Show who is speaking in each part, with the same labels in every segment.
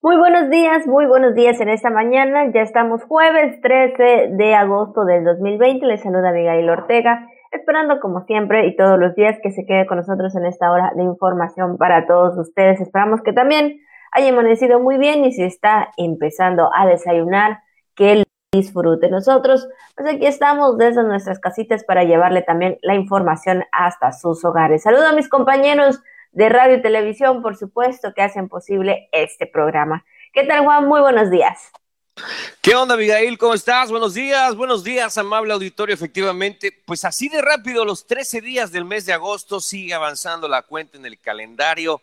Speaker 1: Muy buenos días, muy buenos días en esta mañana. Ya estamos jueves 13 de agosto del 2020. Les saluda Abigail Ortega, esperando como siempre y todos los días que se quede con nosotros en esta hora de información para todos ustedes. Esperamos que también haya amanecido muy bien y si está empezando a desayunar, que disfrute. Nosotros, pues aquí estamos desde nuestras casitas para llevarle también la información hasta sus hogares. Saludo a mis compañeros de radio y televisión, por supuesto, que hacen posible este programa. ¿Qué tal, Juan? Muy buenos días.
Speaker 2: ¿Qué onda, Abigail? ¿Cómo estás? Buenos días, buenos días, amable auditorio. Efectivamente, pues así de rápido, los 13 días del mes de agosto sigue avanzando la cuenta en el calendario.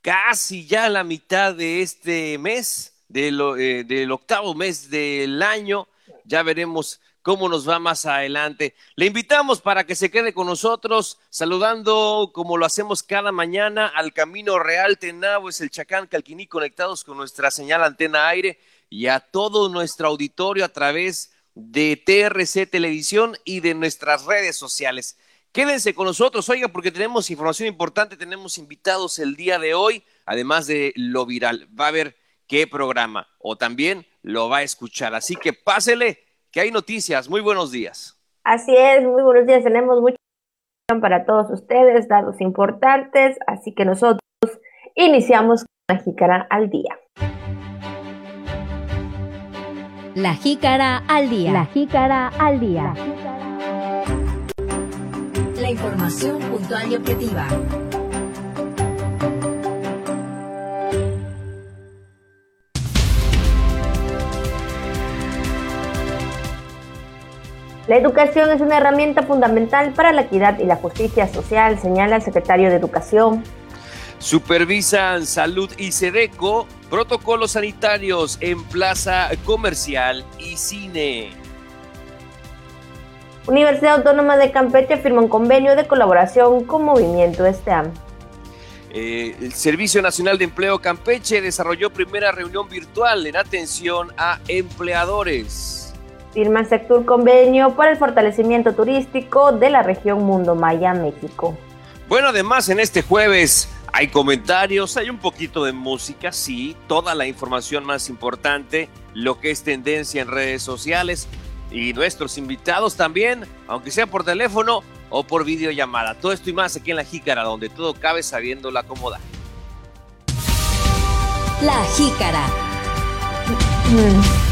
Speaker 2: Casi ya la mitad de este mes, eh, del octavo mes del año. Ya veremos cómo nos va más adelante. Le invitamos para que se quede con nosotros, saludando como lo hacemos cada mañana al Camino Real Tenabo, es el Chacán Calquiní, conectados con nuestra señal antena aire y a todo nuestro auditorio a través de TRC Televisión y de nuestras redes sociales. Quédense con nosotros, oiga, porque tenemos información importante, tenemos invitados el día de hoy, además de lo viral. Va a haber qué programa o también lo va a escuchar. Así que pásele que hay noticias. Muy buenos días.
Speaker 1: Así es, muy buenos días. Tenemos mucha información para todos ustedes, datos importantes, así que nosotros iniciamos con la jícara al día.
Speaker 3: La jícara al día.
Speaker 4: La jícara al día.
Speaker 3: La información puntual y objetiva.
Speaker 1: La educación es una herramienta fundamental para la equidad y la justicia social, señala el secretario de Educación.
Speaker 2: Supervisan salud y SEDECO, protocolos sanitarios en plaza comercial y cine.
Speaker 1: Universidad Autónoma de Campeche firma un convenio de colaboración con Movimiento STEAM.
Speaker 2: Eh, el Servicio Nacional de Empleo Campeche desarrolló primera reunión virtual en atención a empleadores.
Speaker 1: Firma Sector convenio para el fortalecimiento turístico de la región Mundo Maya, México.
Speaker 2: Bueno, además en este jueves hay comentarios, hay un poquito de música, sí, toda la información más importante, lo que es tendencia en redes sociales y nuestros invitados también, aunque sea por teléfono o por videollamada. Todo esto y más aquí en La Jícara, donde todo cabe sabiendo la cómoda.
Speaker 3: La Jícara.
Speaker 1: Mm.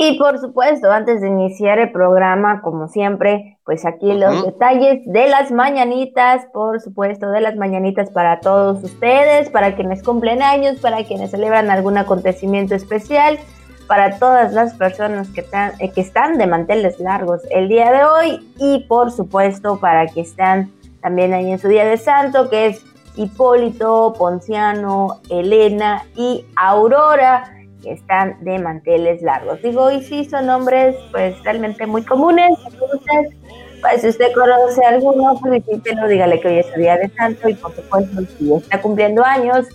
Speaker 1: Y por supuesto, antes de iniciar el programa, como siempre, pues aquí los detalles de las mañanitas, por supuesto, de las mañanitas para todos ustedes, para quienes cumplen años, para quienes celebran algún acontecimiento especial, para todas las personas que, están, eh, que están de manteles largos el día de hoy y por supuesto para que están también ahí en su día de santo, que es Hipólito, Ponciano, Elena y Aurora que están de manteles largos. Digo, y sí, son nombres pues realmente muy comunes. Entonces, pues si usted conoce a alguno, felicítelo, dígale que hoy es el día de santo y por supuesto, si está cumpliendo años,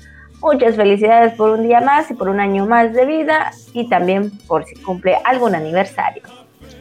Speaker 1: muchas felicidades por un día más y por un año más de vida y también por si cumple algún aniversario.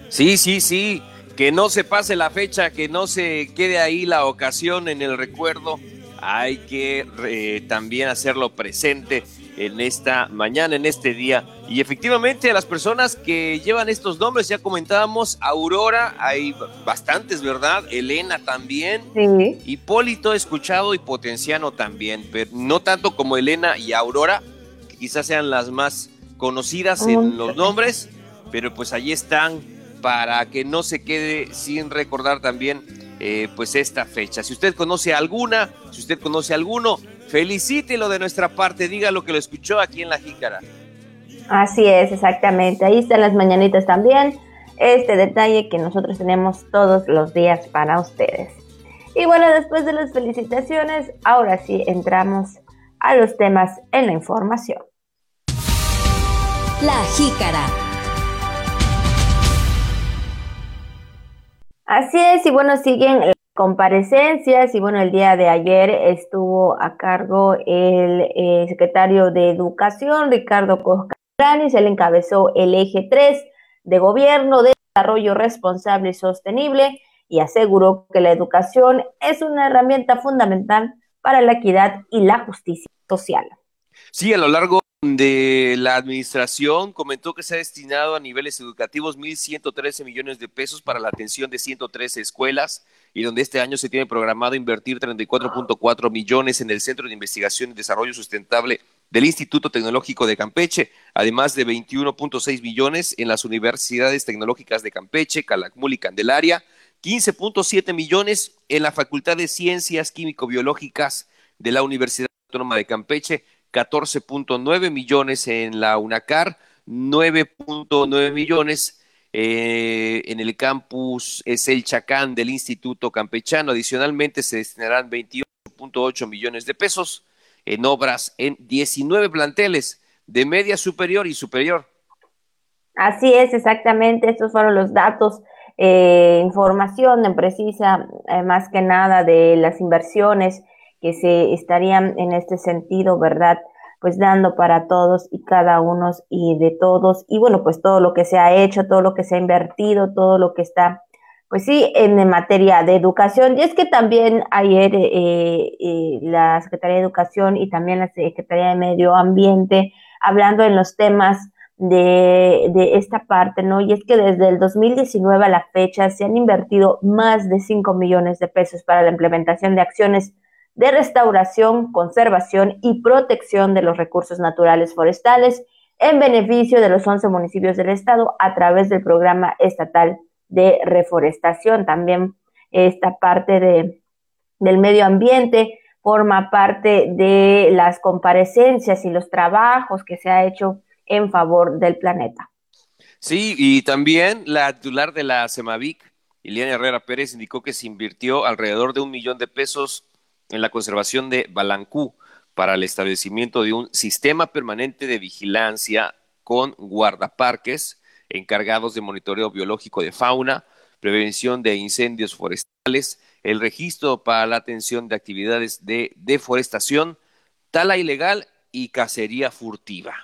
Speaker 2: Sí, sí, sí, que no se pase la fecha, que no se quede ahí la ocasión en el recuerdo. Hay que eh, también hacerlo presente en esta mañana, en este día. Y efectivamente a las personas que llevan estos nombres, ya comentábamos, Aurora, hay bastantes, ¿verdad? Elena también. Sí. Hipólito escuchado y Potenciano también, pero no tanto como Elena y Aurora, que quizás sean las más conocidas en los nombres, pero pues allí están para que no se quede sin recordar también eh, pues esta fecha. Si usted conoce alguna, si usted conoce alguno, felicítelo de nuestra parte, diga lo que lo escuchó aquí en La Jícara.
Speaker 1: Así es, exactamente. Ahí están las mañanitas también. Este detalle que nosotros tenemos todos los días para ustedes. Y bueno, después de las felicitaciones, ahora sí entramos a los temas en la información.
Speaker 3: La Jícara.
Speaker 1: Así es, y bueno, siguen comparecencias y bueno, el día de ayer estuvo a cargo el eh, secretario de Educación, Ricardo Coscaranis, él encabezó el eje 3 de gobierno de desarrollo responsable y sostenible y aseguró que la educación es una herramienta fundamental para la equidad y la justicia social.
Speaker 2: Sí, a lo largo de la administración comentó que se ha destinado a niveles educativos 1.113 millones de pesos para la atención de 113 escuelas y donde este año se tiene programado invertir 34.4 millones en el Centro de Investigación y Desarrollo Sustentable del Instituto Tecnológico de Campeche, además de 21.6 millones en las universidades tecnológicas de Campeche, Calakmul y Candelaria, 15.7 millones en la Facultad de Ciencias Químico-Biológicas de la Universidad Autónoma de Campeche, 14.9 millones en la UNACAR, 9.9 millones eh, en el campus es el Chacán del Instituto Campechano. Adicionalmente se destinarán 28.8 millones de pesos en obras en 19 planteles de media superior y superior.
Speaker 1: Así es, exactamente. Estos fueron los datos, eh, información precisa, eh, más que nada de las inversiones que se estarían en este sentido, ¿verdad? Pues dando para todos y cada uno y de todos. Y bueno, pues todo lo que se ha hecho, todo lo que se ha invertido, todo lo que está, pues sí, en materia de educación. Y es que también ayer eh, eh, la Secretaría de Educación y también la Secretaría de Medio Ambiente, hablando en los temas de, de, esta parte, ¿no? Y es que desde el 2019 a la fecha se han invertido más de 5 millones de pesos para la implementación de acciones de restauración, conservación y protección de los recursos naturales forestales en beneficio de los 11 municipios del estado a través del programa estatal de reforestación. También esta parte de, del medio ambiente forma parte de las comparecencias y los trabajos que se ha hecho en favor del planeta.
Speaker 2: Sí, y también la titular de la CEMAVIC, Iliana Herrera Pérez, indicó que se invirtió alrededor de un millón de pesos en la conservación de Balancú para el establecimiento de un sistema permanente de vigilancia con guardaparques encargados de monitoreo biológico de fauna, prevención de incendios forestales, el registro para la atención de actividades de deforestación, tala ilegal y cacería furtiva.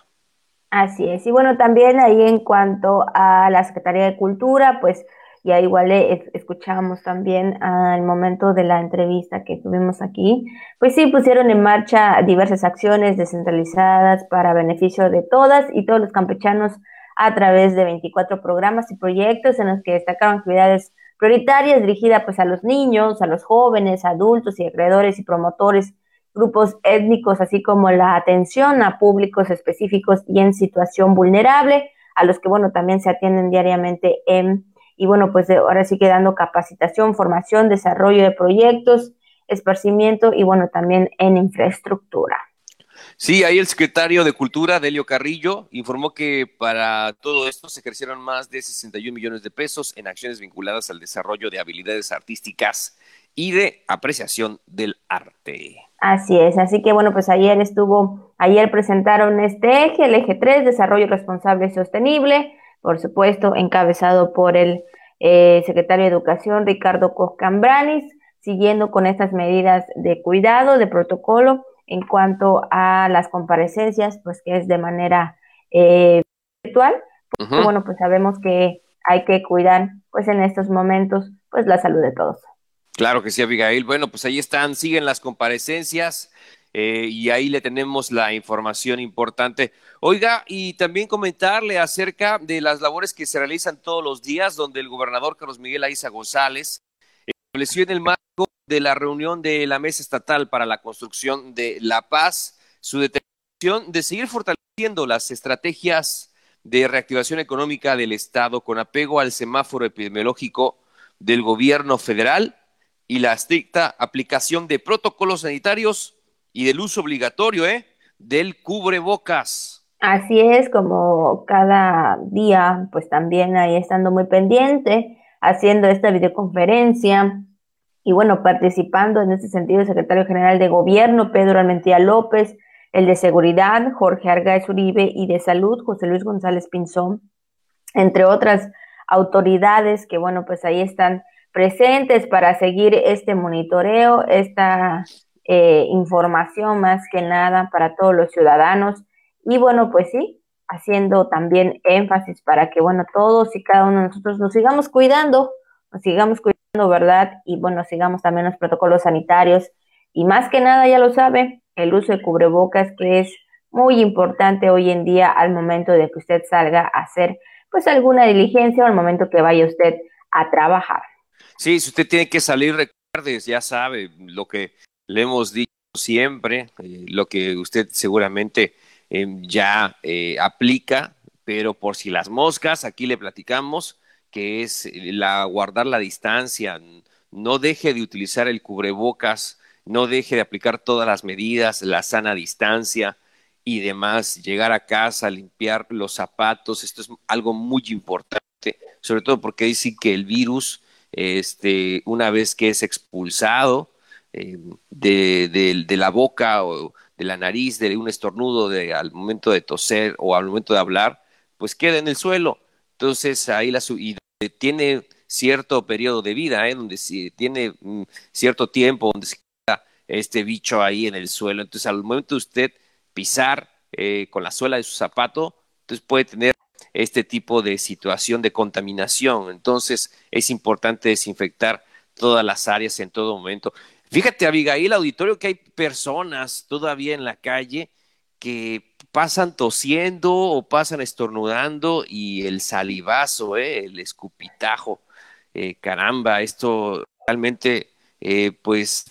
Speaker 1: Así es. Y bueno, también ahí en cuanto a la Secretaría de Cultura, pues ya igual escuchamos también al momento de la entrevista que tuvimos aquí, pues sí pusieron en marcha diversas acciones descentralizadas para beneficio de todas y todos los campechanos a través de 24 programas y proyectos en los que destacaron actividades prioritarias dirigidas pues a los niños, a los jóvenes, adultos y acreedores y promotores, grupos étnicos, así como la atención a públicos específicos y en situación vulnerable, a los que bueno también se atienden diariamente en y bueno, pues ahora sí quedando capacitación, formación, desarrollo de proyectos, esparcimiento y bueno, también en infraestructura.
Speaker 2: Sí, ahí el secretario de Cultura, Delio Carrillo, informó que para todo esto se crecieron más de 61 millones de pesos en acciones vinculadas al desarrollo de habilidades artísticas y de apreciación del arte.
Speaker 1: Así es, así que bueno, pues ayer estuvo, ayer presentaron este eje, el eje 3, desarrollo responsable y sostenible, por supuesto, encabezado por el eh, secretario de Educación, Ricardo Coscambranis, siguiendo con estas medidas de cuidado, de protocolo, en cuanto a las comparecencias, pues que es de manera eh, virtual. Bueno, pues sabemos que hay que cuidar, pues en estos momentos, pues la salud de todos.
Speaker 2: Claro que sí, Abigail. Bueno, pues ahí están, siguen las comparecencias. Eh, y ahí le tenemos la información importante. Oiga, y también comentarle acerca de las labores que se realizan todos los días, donde el gobernador Carlos Miguel Aiza González estableció en el marco de la reunión de la Mesa Estatal para la Construcción de la Paz su determinación de seguir fortaleciendo las estrategias de reactivación económica del Estado con apego al semáforo epidemiológico del gobierno federal y la estricta aplicación de protocolos sanitarios y del uso obligatorio ¿eh? del cubrebocas.
Speaker 1: Así es, como cada día, pues también ahí estando muy pendiente, haciendo esta videoconferencia y bueno, participando en este sentido el secretario general de Gobierno, Pedro Almentía López, el de Seguridad, Jorge Argáez Uribe, y de Salud, José Luis González Pinzón, entre otras autoridades que, bueno, pues ahí están presentes para seguir este monitoreo, esta eh, información más que nada para todos los ciudadanos. Y bueno, pues sí, haciendo también énfasis para que, bueno, todos y cada uno de nosotros nos sigamos cuidando, nos sigamos cuidando, ¿verdad? Y bueno, sigamos también los protocolos sanitarios. Y más que nada, ya lo sabe, el uso de cubrebocas, que es muy importante hoy en día al momento de que usted salga a hacer pues alguna diligencia o al momento que vaya usted a trabajar.
Speaker 2: Sí, si usted tiene que salir, recuerde, ya sabe lo que le hemos dicho siempre, eh, lo que usted seguramente eh, ya eh, aplica, pero por si las moscas, aquí le platicamos que es la guardar la distancia, no deje de utilizar el cubrebocas, no deje de aplicar todas las medidas, la sana distancia y demás, llegar a casa, limpiar los zapatos, esto es algo muy importante, sobre todo porque dicen que el virus, este, una vez que es expulsado de, de, la boca o de la nariz, de un estornudo de, al momento de toser o al momento de hablar, pues queda en el suelo. Entonces ahí la y tiene cierto periodo de vida, ¿eh? donde si tiene mm, cierto tiempo donde se queda este bicho ahí en el suelo. Entonces, al momento de usted pisar eh, con la suela de su zapato, entonces puede tener este tipo de situación de contaminación. Entonces, es importante desinfectar todas las áreas en todo momento. Fíjate, Abigail, auditorio, que hay personas todavía en la calle que pasan tosiendo o pasan estornudando y el salivazo, ¿eh? el escupitajo eh, caramba, esto realmente, eh, pues,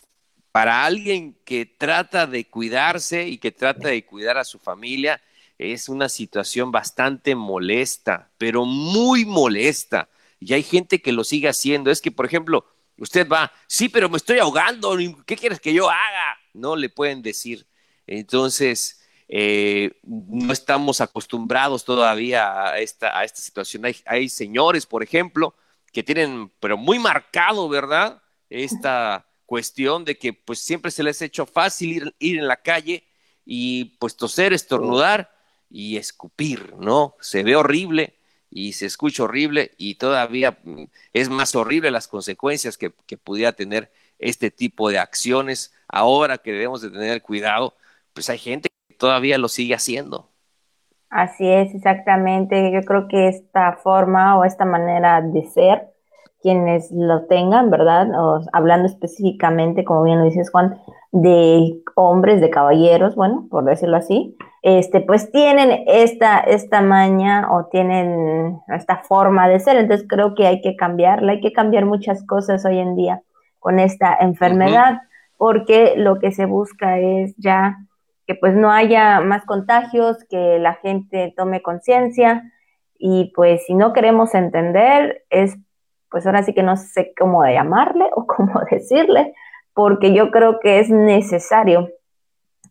Speaker 2: para alguien que trata de cuidarse y que trata de cuidar a su familia, es una situación bastante molesta, pero muy molesta. Y hay gente que lo sigue haciendo. Es que, por ejemplo, usted va, sí, pero me estoy ahogando, ¿qué quieres que yo haga? No le pueden decir. Entonces, eh, no estamos acostumbrados todavía a esta, a esta situación. Hay, hay señores, por ejemplo, que tienen, pero muy marcado, ¿verdad? Esta cuestión de que pues siempre se les ha hecho fácil ir, en la calle y pues toser, estornudar y escupir, ¿no? Se ve horrible y se escucha horrible y todavía mm, es más horrible las consecuencias que, que pudiera tener este tipo de acciones. Ahora que debemos de tener cuidado, pues hay gente que todavía lo sigue haciendo.
Speaker 1: Así es, exactamente. Yo creo que esta forma o esta manera de ser, quienes lo tengan, ¿verdad? O, hablando específicamente, como bien lo dices Juan, de hombres, de caballeros, bueno, por decirlo así, este, pues tienen esta, esta maña o tienen esta forma de ser. Entonces creo que hay que cambiarla, hay que cambiar muchas cosas hoy en día con esta enfermedad, porque lo que se busca es ya que pues no haya más contagios, que la gente tome conciencia y pues si no queremos entender es pues ahora sí que no sé cómo llamarle o cómo decirle, porque yo creo que es necesario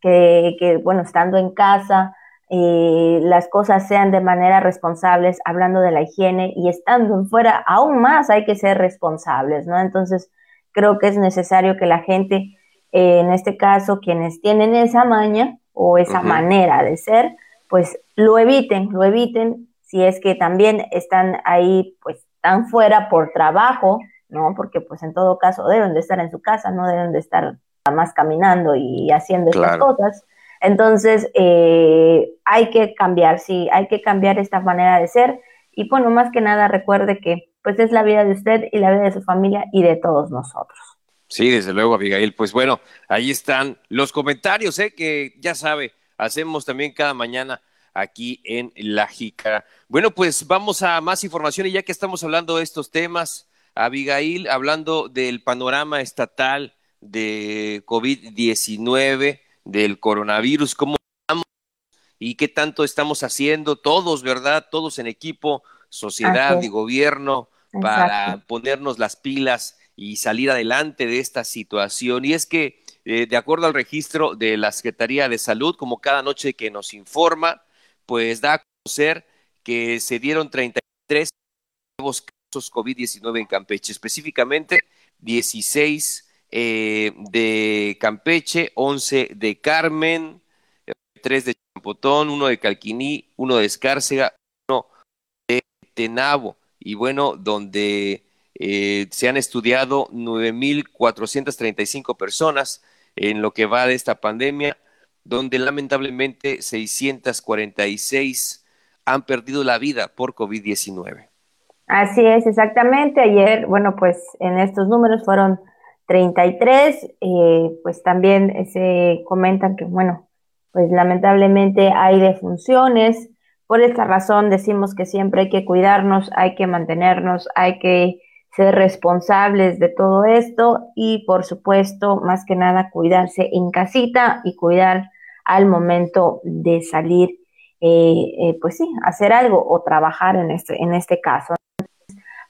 Speaker 1: que, bueno, estando en casa, eh, las cosas sean de manera responsables, hablando de la higiene y estando en fuera, aún más hay que ser responsables, ¿no? Entonces, creo que es necesario que la gente en este caso quienes tienen esa maña o esa manera de ser, pues lo eviten, lo eviten si es que también están ahí, pues están fuera por trabajo, ¿no? Porque pues en todo caso deben de estar en su casa, no deben de estar más caminando y haciendo estas cosas. Entonces, eh, hay que cambiar, sí, hay que cambiar esta manera de ser. Y bueno, más que nada recuerde que pues es la vida de usted y la vida de su familia y de todos nosotros.
Speaker 2: Sí, desde luego, Abigail. Pues bueno, ahí están los comentarios, ¿eh? que ya sabe, hacemos también cada mañana aquí en La Jícara. Bueno, pues vamos a más información y ya que estamos hablando de estos temas, Abigail, hablando del panorama estatal de COVID-19, del coronavirus, cómo estamos y qué tanto estamos haciendo todos, ¿verdad? Todos en equipo, sociedad y gobierno, para ponernos las pilas y salir adelante de esta situación. Y es que, eh, de acuerdo al registro de la Secretaría de Salud, como cada noche que nos informa, pues da a conocer que se dieron 33 nuevos casos COVID-19 en Campeche, específicamente 16 eh, de Campeche, 11 de Carmen, 3 de Champotón, 1 de Calquiní, 1 de Escárcega, 1 de Tenabo. Y bueno, donde eh, se han estudiado 9.435 personas en lo que va de esta pandemia, donde lamentablemente 646 han perdido la vida por COVID-19.
Speaker 1: Así es, exactamente. Ayer, bueno, pues en estos números fueron 33, eh, pues también se comentan que, bueno, pues lamentablemente hay defunciones. Por esta razón decimos que siempre hay que cuidarnos, hay que mantenernos, hay que ser responsables de todo esto y por supuesto, más que nada, cuidarse en casita y cuidar al momento de salir, eh, eh, pues sí, hacer algo o trabajar en este, en este caso.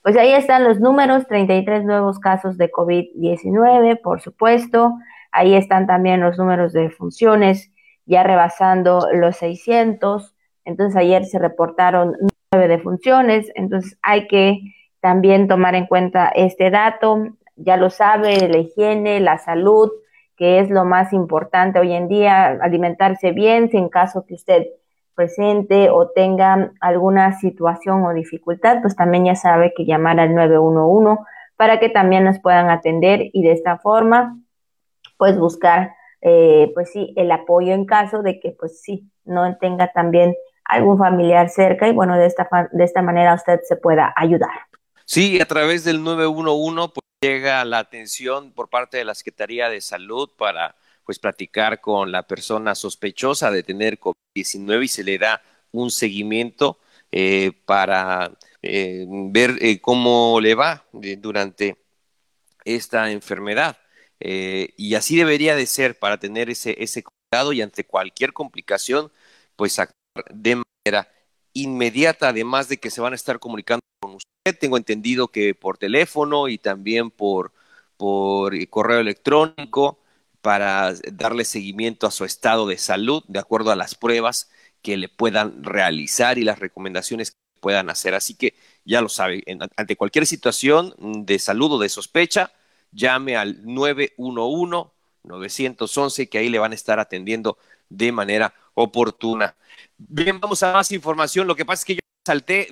Speaker 1: Pues ahí están los números, 33 nuevos casos de COVID-19, por supuesto. Ahí están también los números de funciones, ya rebasando los 600. Entonces ayer se reportaron nueve defunciones, entonces hay que también tomar en cuenta este dato. Ya lo sabe, la higiene, la salud, que es lo más importante hoy en día, alimentarse bien, si en caso que usted presente o tenga alguna situación o dificultad, pues también ya sabe que llamar al 911 para que también nos puedan atender y de esta forma, pues buscar, eh, pues sí, el apoyo en caso de que, pues sí, no tenga también algún familiar cerca y bueno, de esta, de esta manera usted se pueda ayudar.
Speaker 2: Sí, a través del 911 pues llega la atención por parte de la Secretaría de Salud para pues platicar con la persona sospechosa de tener COVID-19 y se le da un seguimiento eh, para eh, ver eh, cómo le va durante esta enfermedad. y así debería de ser para tener ese, ese cuidado y ante cualquier complicación, pues actuar de manera inmediata, además de que se van a estar comunicando con usted. Tengo entendido que por teléfono y también por, por correo electrónico para darle seguimiento a su estado de salud de acuerdo a las pruebas que le puedan realizar y las recomendaciones que puedan hacer. Así que ya lo sabe, ante cualquier situación de salud o de sospecha, llame al 911 911 que ahí le van a estar atendiendo de manera oportuna. Bien, vamos a más información. Lo que pasa es que yo salté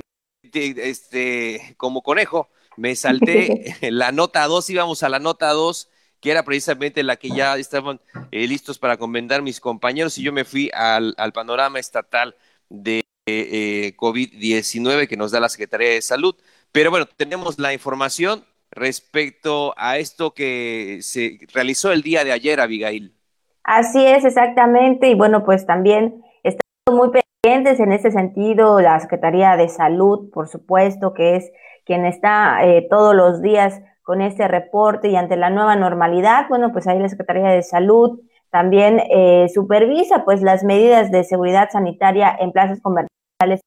Speaker 2: este, como conejo, me salté la nota 2, íbamos a la nota 2, que era precisamente la que ya estaban eh, listos para comentar mis compañeros, y yo me fui al, panorama estatal de eh, COVID-19 que nos da la Secretaría de Salud. Pero bueno, tenemos la información respecto a esto que se realizó el día de ayer, Abigail.
Speaker 1: Así es, exactamente. Y bueno, pues también estamos muy pendientes en ese sentido, la Secretaría de Salud, por supuesto, que es quien está eh, todos los días con este reporte y ante la nueva normalidad, bueno, pues ahí la Secretaría de Salud también eh, supervisa pues las medidas de seguridad sanitaria en plazas comerciales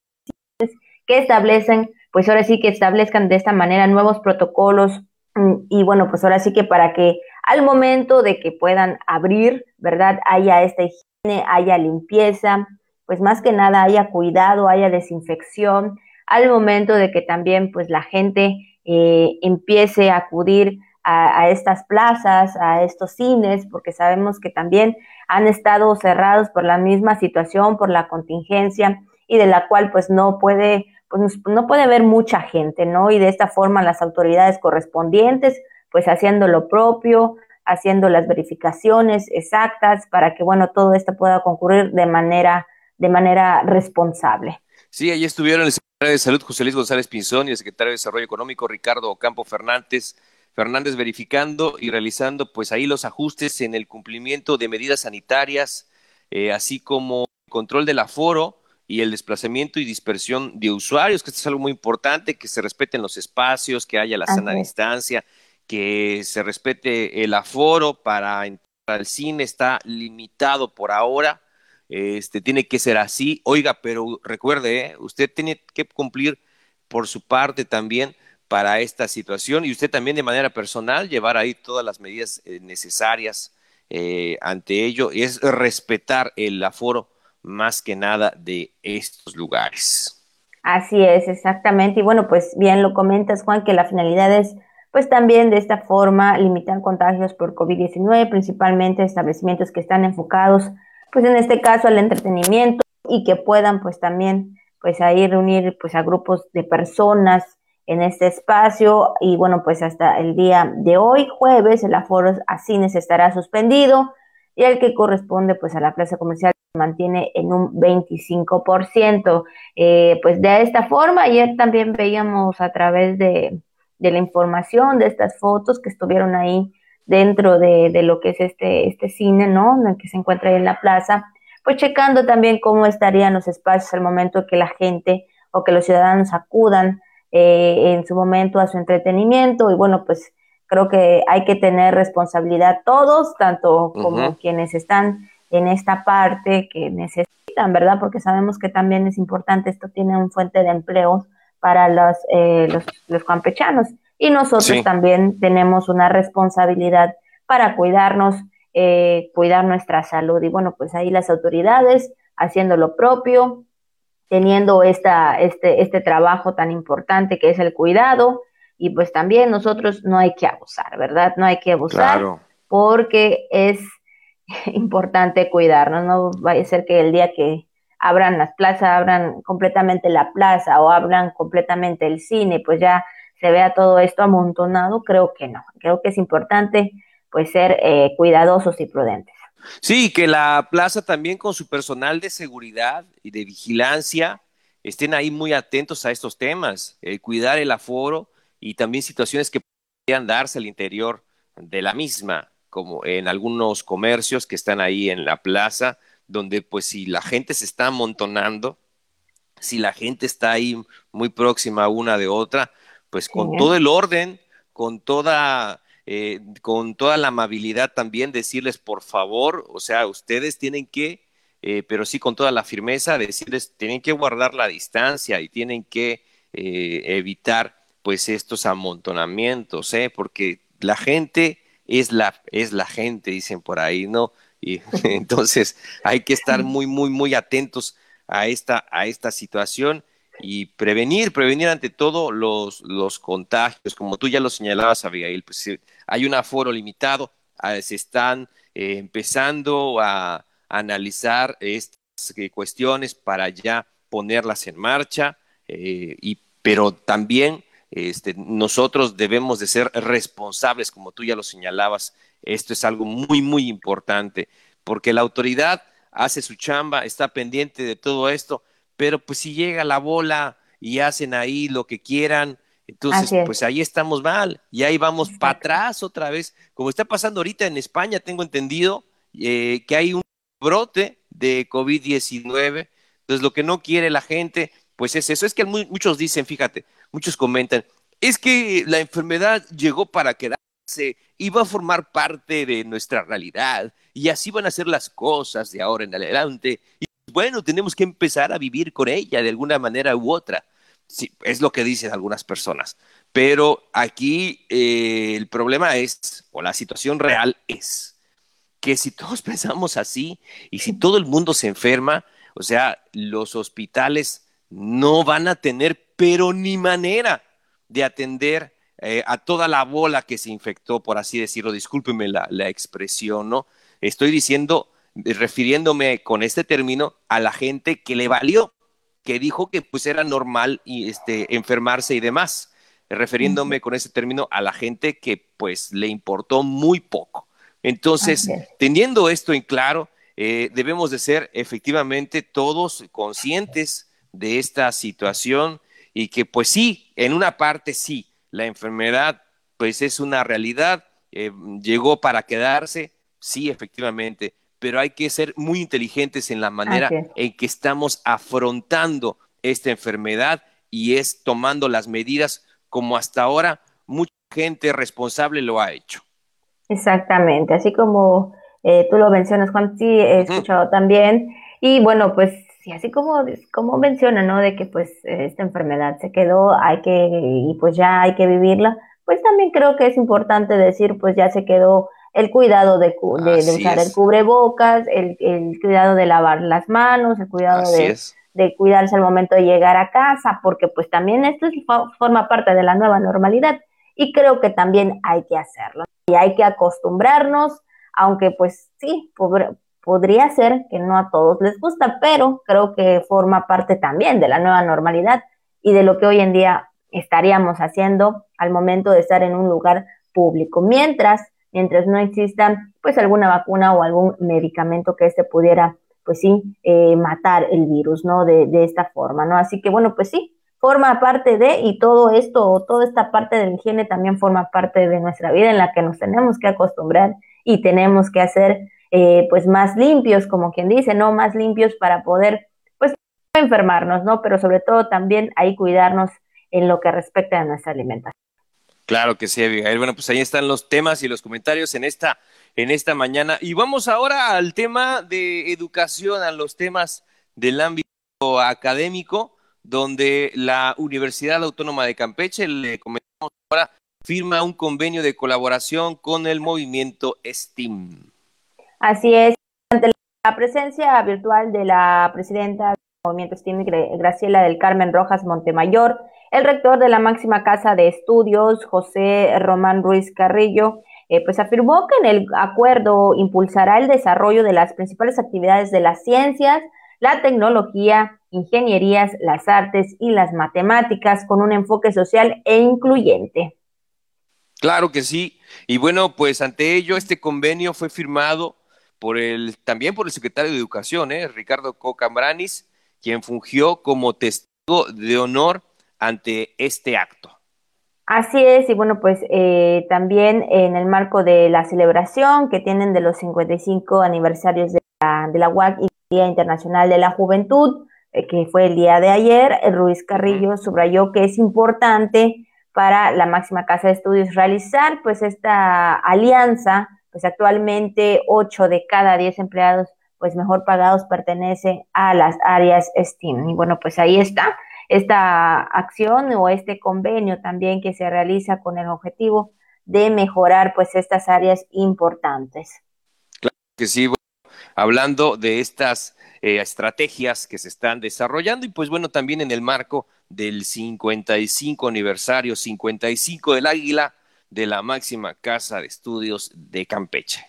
Speaker 1: que establecen, pues ahora sí que establezcan de esta manera nuevos protocolos mm, y bueno, pues ahora sí que para que al momento de que puedan abrir, ¿verdad? Haya esta higiene, haya limpieza, pues más que nada haya cuidado, haya desinfección, al momento de que también pues la gente eh, empiece a acudir a, a, estas plazas, a estos cines, porque sabemos que también han estado cerrados por la misma situación, por la contingencia y de la cual pues no puede, pues no puede haber mucha gente, ¿no? Y de esta forma las autoridades correspondientes pues haciendo lo propio, haciendo las verificaciones exactas para que, bueno, todo esto pueda concurrir de manera, de manera responsable.
Speaker 2: Sí, ahí estuvieron el secretario de Salud, José Luis González Pinzón, y el secretario de Desarrollo Económico, Ricardo Ocampo Fernández, Fernández verificando y realizando, pues ahí los ajustes en el cumplimiento de medidas sanitarias, eh, así como el control del aforo y el desplazamiento y dispersión de usuarios, que esto es algo muy importante, que se respeten los espacios, que haya la sana distancia, que se respete el aforo para entrar al cine, está limitado por ahora, este, tiene que ser así. Oiga, pero recuerde, ¿eh? usted tiene que cumplir por su parte también para esta situación y usted también de manera personal llevar ahí todas las medidas eh, necesarias eh, ante ello y es respetar el aforo más que nada de estos lugares.
Speaker 1: Así es, exactamente. Y bueno, pues bien lo comentas, Juan, que la finalidad es pues también de esta forma limitar contagios por COVID-19, principalmente establecimientos que están enfocados, pues en este caso al entretenimiento y que puedan pues también pues ahí reunir pues a grupos de personas en este espacio y bueno pues hasta el día de hoy jueves el aforo a cines estará suspendido y el que corresponde pues a la plaza comercial se mantiene en un 25%. Eh, pues de esta forma ayer también veíamos a través de de la información, de estas fotos que estuvieron ahí dentro de, de, lo que es este, este cine, ¿no? En el que se encuentra ahí en la plaza, pues checando también cómo estarían los espacios al momento que la gente o que los ciudadanos acudan eh, en su momento a su entretenimiento y bueno, pues creo que hay que tener responsabilidad todos, tanto como quienes están en esta parte que necesitan, ¿verdad? Porque sabemos que también es importante, esto tiene un fuente de empleo para los, eh, los, los, campechanos y nosotros también tenemos una responsabilidad para cuidarnos, eh, cuidar nuestra salud. Y bueno, pues ahí las autoridades haciendo lo propio, teniendo esta, este, este trabajo tan importante que es el cuidado. Y pues también nosotros no hay que abusar, ¿verdad? No hay que abusar porque es importante cuidarnos, no vaya a ser que el día que abran las plazas, abran completamente la plaza o abran completamente el cine, pues ya se vea todo esto amontonado, creo que no, creo que es importante pues ser eh, cuidadosos y prudentes.
Speaker 2: Sí, que la plaza también con su personal de seguridad y de vigilancia estén ahí muy atentos a estos temas, eh, cuidar el aforo y también situaciones que podrían darse al interior de la misma como en algunos comercios que están ahí en la plaza, donde pues si la gente se está amontonando, si la gente está ahí muy próxima una de otra, pues con todo el orden, con toda, eh, con toda la amabilidad también decirles por favor, o sea, ustedes tienen que, eh, pero sí con toda la firmeza, decirles, tienen que guardar la distancia y tienen que eh, evitar pues estos amontonamientos, ¿eh? porque la gente es la, es la gente, dicen por ahí, ¿no? Y entonces hay que estar muy, muy, muy atentos a esta, a esta situación y prevenir, prevenir ante todo los, los contagios, como tú ya lo señalabas, Abigail, pues hay un aforo limitado, ah, se están eh, empezando a, analizar estas eh, cuestiones para ya ponerlas en marcha, eh, y, pero también este, nosotros debemos de ser responsables, como tú ya lo señalabas. Esto es algo muy, muy importante, porque la autoridad hace su chamba, está pendiente de todo esto, pero pues si llega la bola y hacen ahí lo que quieran, entonces pues ahí estamos mal y ahí vamos para atrás otra vez, como está pasando ahorita en España, tengo entendido eh, que hay un brote de COVID-19, entonces lo que no quiere la gente, pues es eso, es que muchos dicen, fíjate, muchos comentan, es que la enfermedad llegó para quedarse y va a formar parte de nuestra realidad y así van a ser las cosas de ahora en adelante. Y bueno, tenemos que empezar a vivir con ella de alguna manera u otra. Sí, es lo que dicen algunas personas. Pero aquí eh, el problema es, o la situación real es, que si todos pensamos así y si todo el mundo se enferma, o sea, los hospitales no van a tener pero ni manera de atender eh, a toda la bola que se infectó, por así decirlo, discúlpeme la, expresión, ¿no? Estoy diciendo, refiriéndome con este término a la gente que le valió, que dijo que pues era normal y, este, enfermarse y demás, refiriéndome con ese término a la gente que pues le importó muy poco. Entonces, teniendo esto en claro, eh, debemos de ser efectivamente todos conscientes de esta situación y que pues sí, en una parte sí, la enfermedad pues es una realidad, eh, llegó para quedarse, sí, efectivamente, pero hay que ser muy inteligentes en la manera en que estamos afrontando esta enfermedad y es tomando las medidas como hasta ahora mucha gente responsable lo ha hecho.
Speaker 1: Exactamente, así como eh, tú lo mencionas, Juan, sí, he escuchado también. Y bueno, pues y así como, como menciona, ¿no? De que pues esta enfermedad se quedó, hay que, y pues ya hay que vivirla, pues también creo que es importante decir, pues ya se quedó el cuidado de, de, usar el cubrebocas, el, el, cuidado de lavar las manos, el cuidado de, de, cuidarse al momento de llegar a casa, porque pues también esto forma parte de la nueva normalidad y creo que también hay que hacerlo y hay que acostumbrarnos, aunque pues sí, Podría ser que no a todos les gusta, pero creo que forma parte también de la nueva normalidad y de lo que hoy en día estaríamos haciendo al momento de estar en un lugar público. Mientras, mientras no exista pues alguna vacuna o algún medicamento que este pudiera pues sí eh, matar el virus, ¿no? De, de esta forma, ¿no? Así que bueno, pues sí, forma parte de, y todo esto, toda esta parte de la higiene también forma parte de nuestra vida en la que nos tenemos que acostumbrar y tenemos que hacer eh, pues más limpios, como quien dice, ¿no? Más limpios para poder, pues, no enfermarnos, ¿no? Pero sobre todo también ahí cuidarnos en lo que respecta a nuestra alimentación.
Speaker 2: Claro que sí, Abigail. Bueno, pues ahí están los temas y los comentarios en esta, en esta mañana. Y vamos ahora al tema de educación, a los temas del ámbito académico, donde la Universidad Autónoma de Campeche, le comentamos ahora, firma un convenio de colaboración con el movimiento STEAM.
Speaker 1: Así es, ante la presencia virtual de la presidenta movimiento STEAM, Graciela del Carmen Rojas Montemayor, el rector de la máxima casa de estudios, José Román Ruiz Carrillo, eh, pues afirmó que en el acuerdo impulsará el desarrollo de las principales actividades de las ciencias, la tecnología, ingenierías, las artes y las matemáticas con un enfoque social e incluyente.
Speaker 2: Claro que sí. Y bueno, pues ante ello este convenio fue firmado por el también por el secretario de Educación, ¿eh? Ricardo Cocambranis, quien fungió como testigo de honor ante este acto.
Speaker 1: Así es, y bueno, pues eh, también en el marco de la celebración que tienen de los 55 aniversarios de la, de la UAC y Día Internacional de la Juventud, eh, que fue el día de ayer, Ruiz Carrillo subrayó que es importante para la máxima casa de estudios realizar pues esta alianza, pues actualmente 8 de cada 10 empleados pues mejor pagados pertenece a las áreas STEAM. Y bueno, pues ahí está esta acción o este convenio también que se realiza con el objetivo de mejorar pues estas áreas importantes.
Speaker 2: Claro que sí, hablando de estas eh, estrategias que se están desarrollando y pues bueno, también en el marco del 55 aniversario, 55 del Águila de la máxima casa de estudios de Campeche.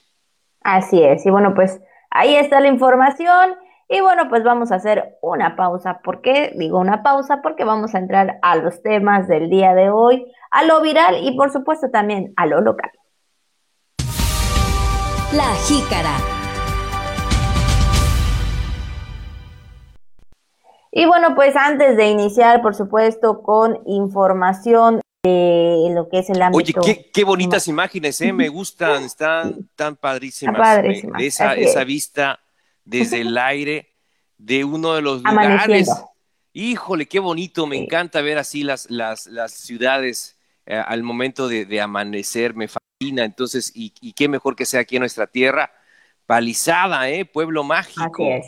Speaker 1: Así es, y bueno, pues ahí está la información. Y bueno, pues vamos a hacer una pausa. ¿Por qué digo una pausa? Porque vamos a entrar a los temas del día de hoy, a lo viral y por supuesto también a lo local.
Speaker 3: La jícara.
Speaker 1: Y bueno, pues antes de iniciar, por supuesto, con información de lo que es el ámbito.
Speaker 2: Oye, qué, bonitas imágenes, ¿eh? Me gustan, están tan padrísimas. esa, esa vista desde el aire de uno de los lugares. Híjole, qué bonito, me encanta ver así las, las, las ciudades eh, al momento de, amanecer, me fascina. Entonces, y, qué mejor que sea aquí en nuestra tierra, palizada, ¿eh? Pueblo mágico.
Speaker 1: Así es.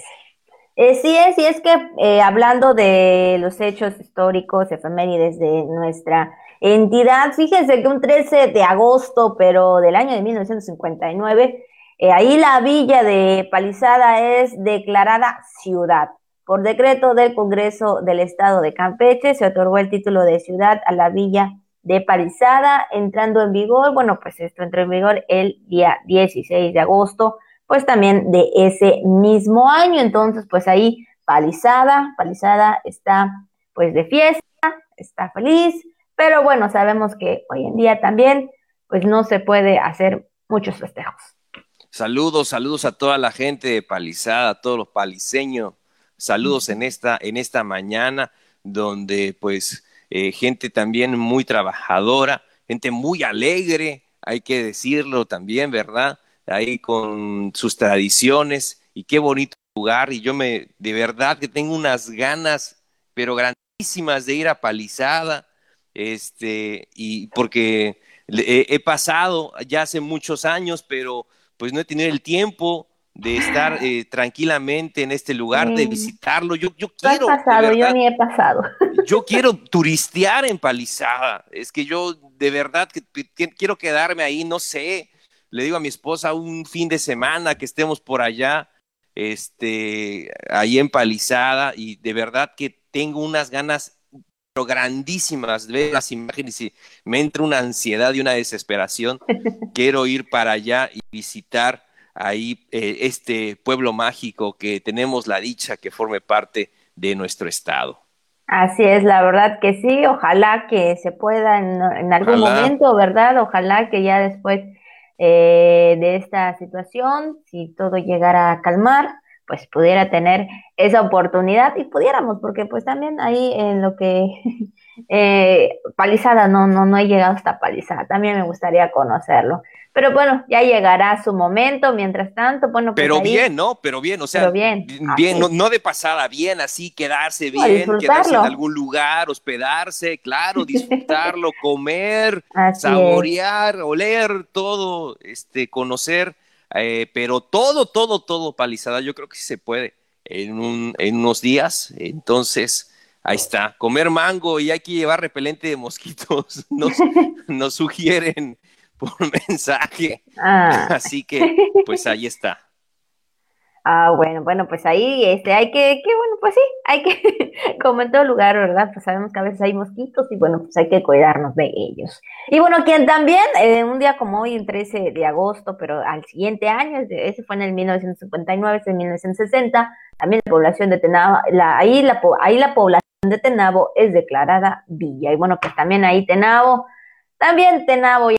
Speaker 1: Eh, sí es, y es que eh, hablando de los hechos históricos, efemérides de nuestra entidad, fíjense que un 13 de agosto, pero del año de 1959, eh, ahí la villa de Palizada es declarada ciudad. Por decreto del Congreso del Estado de Campeche se otorgó el título de ciudad a la villa de Palizada, entrando en vigor, bueno, pues esto entró en vigor el día 16 de agosto, pues también de ese mismo año. Entonces, pues ahí Palizada, Palizada está pues de fiesta, está feliz, pero bueno, sabemos que hoy en día también pues no se puede hacer muchos festejos.
Speaker 2: Saludos, saludos a toda la gente de Palizada, a todos los paliseños. Saludos en esta, en esta mañana, donde pues eh, gente también muy trabajadora, gente muy alegre, hay que decirlo también, ¿verdad? Ahí con sus tradiciones y qué bonito lugar. Y yo me, de verdad que tengo unas ganas, pero grandísimas de ir a Palizada, este, y porque he pasado ya hace muchos años, pero pues no he tenido el tiempo de estar eh, tranquilamente en este lugar, de visitarlo. Yo, yo quiero.
Speaker 1: pasado, yo ni he pasado.
Speaker 2: Yo quiero turistear en Palizada. Es que yo de verdad que, quiero quedarme ahí, no sé. Le digo a mi esposa un fin de semana que estemos por allá, este, ahí en Palizada, y de verdad que tengo unas ganas pero grandísimas ver las imágenes y me entra una ansiedad y una desesperación. Quiero ir para allá y visitar ahí eh, este pueblo mágico que tenemos la dicha que forme parte de nuestro estado.
Speaker 1: Así es, la verdad que sí, ojalá que se pueda en, algún momento, ¿verdad? Ojalá que ya después eh, de esta situación, si todo llegara a calmar, pues pudiera tener esa oportunidad y pudiéramos, porque pues también ahí en lo que eh, palizada, no, no, no he llegado hasta palizada, también me gustaría conocerlo. Pero bueno, ya llegará su momento. Mientras tanto, bueno,
Speaker 2: pues Pero bien, ¿no? Pero bien, o sea, bien, bien no, de pasada, bien, así, quedarse bien, quedarse en algún lugar, hospedarse, claro, disfrutarlo, comer, saborear, oler, todo, este, conocer, eh, pero todo, todo, todo palizada, yo creo que sí se puede en, un, en unos días. Entonces, ahí está, comer mango y hay que llevar repelente de mosquitos, nos, nos sugieren por mensaje. Ah. Así que, pues ahí está.
Speaker 1: Ah, bueno, bueno, pues ahí este, hay que, que, bueno, pues sí, hay que, como en todo lugar, ¿verdad? Pues sabemos que a veces hay mosquitos y bueno, pues hay que cuidarnos de ellos. Y bueno, quien también, eh, un día como hoy, el 13 de agosto, pero al siguiente año, ese fue en el 1959, ese en 1960, también la población de Tenabo, la, ahí, la, ahí la población de Tenabo es declarada villa. Y bueno, pues también ahí Tenabo, también Tenabo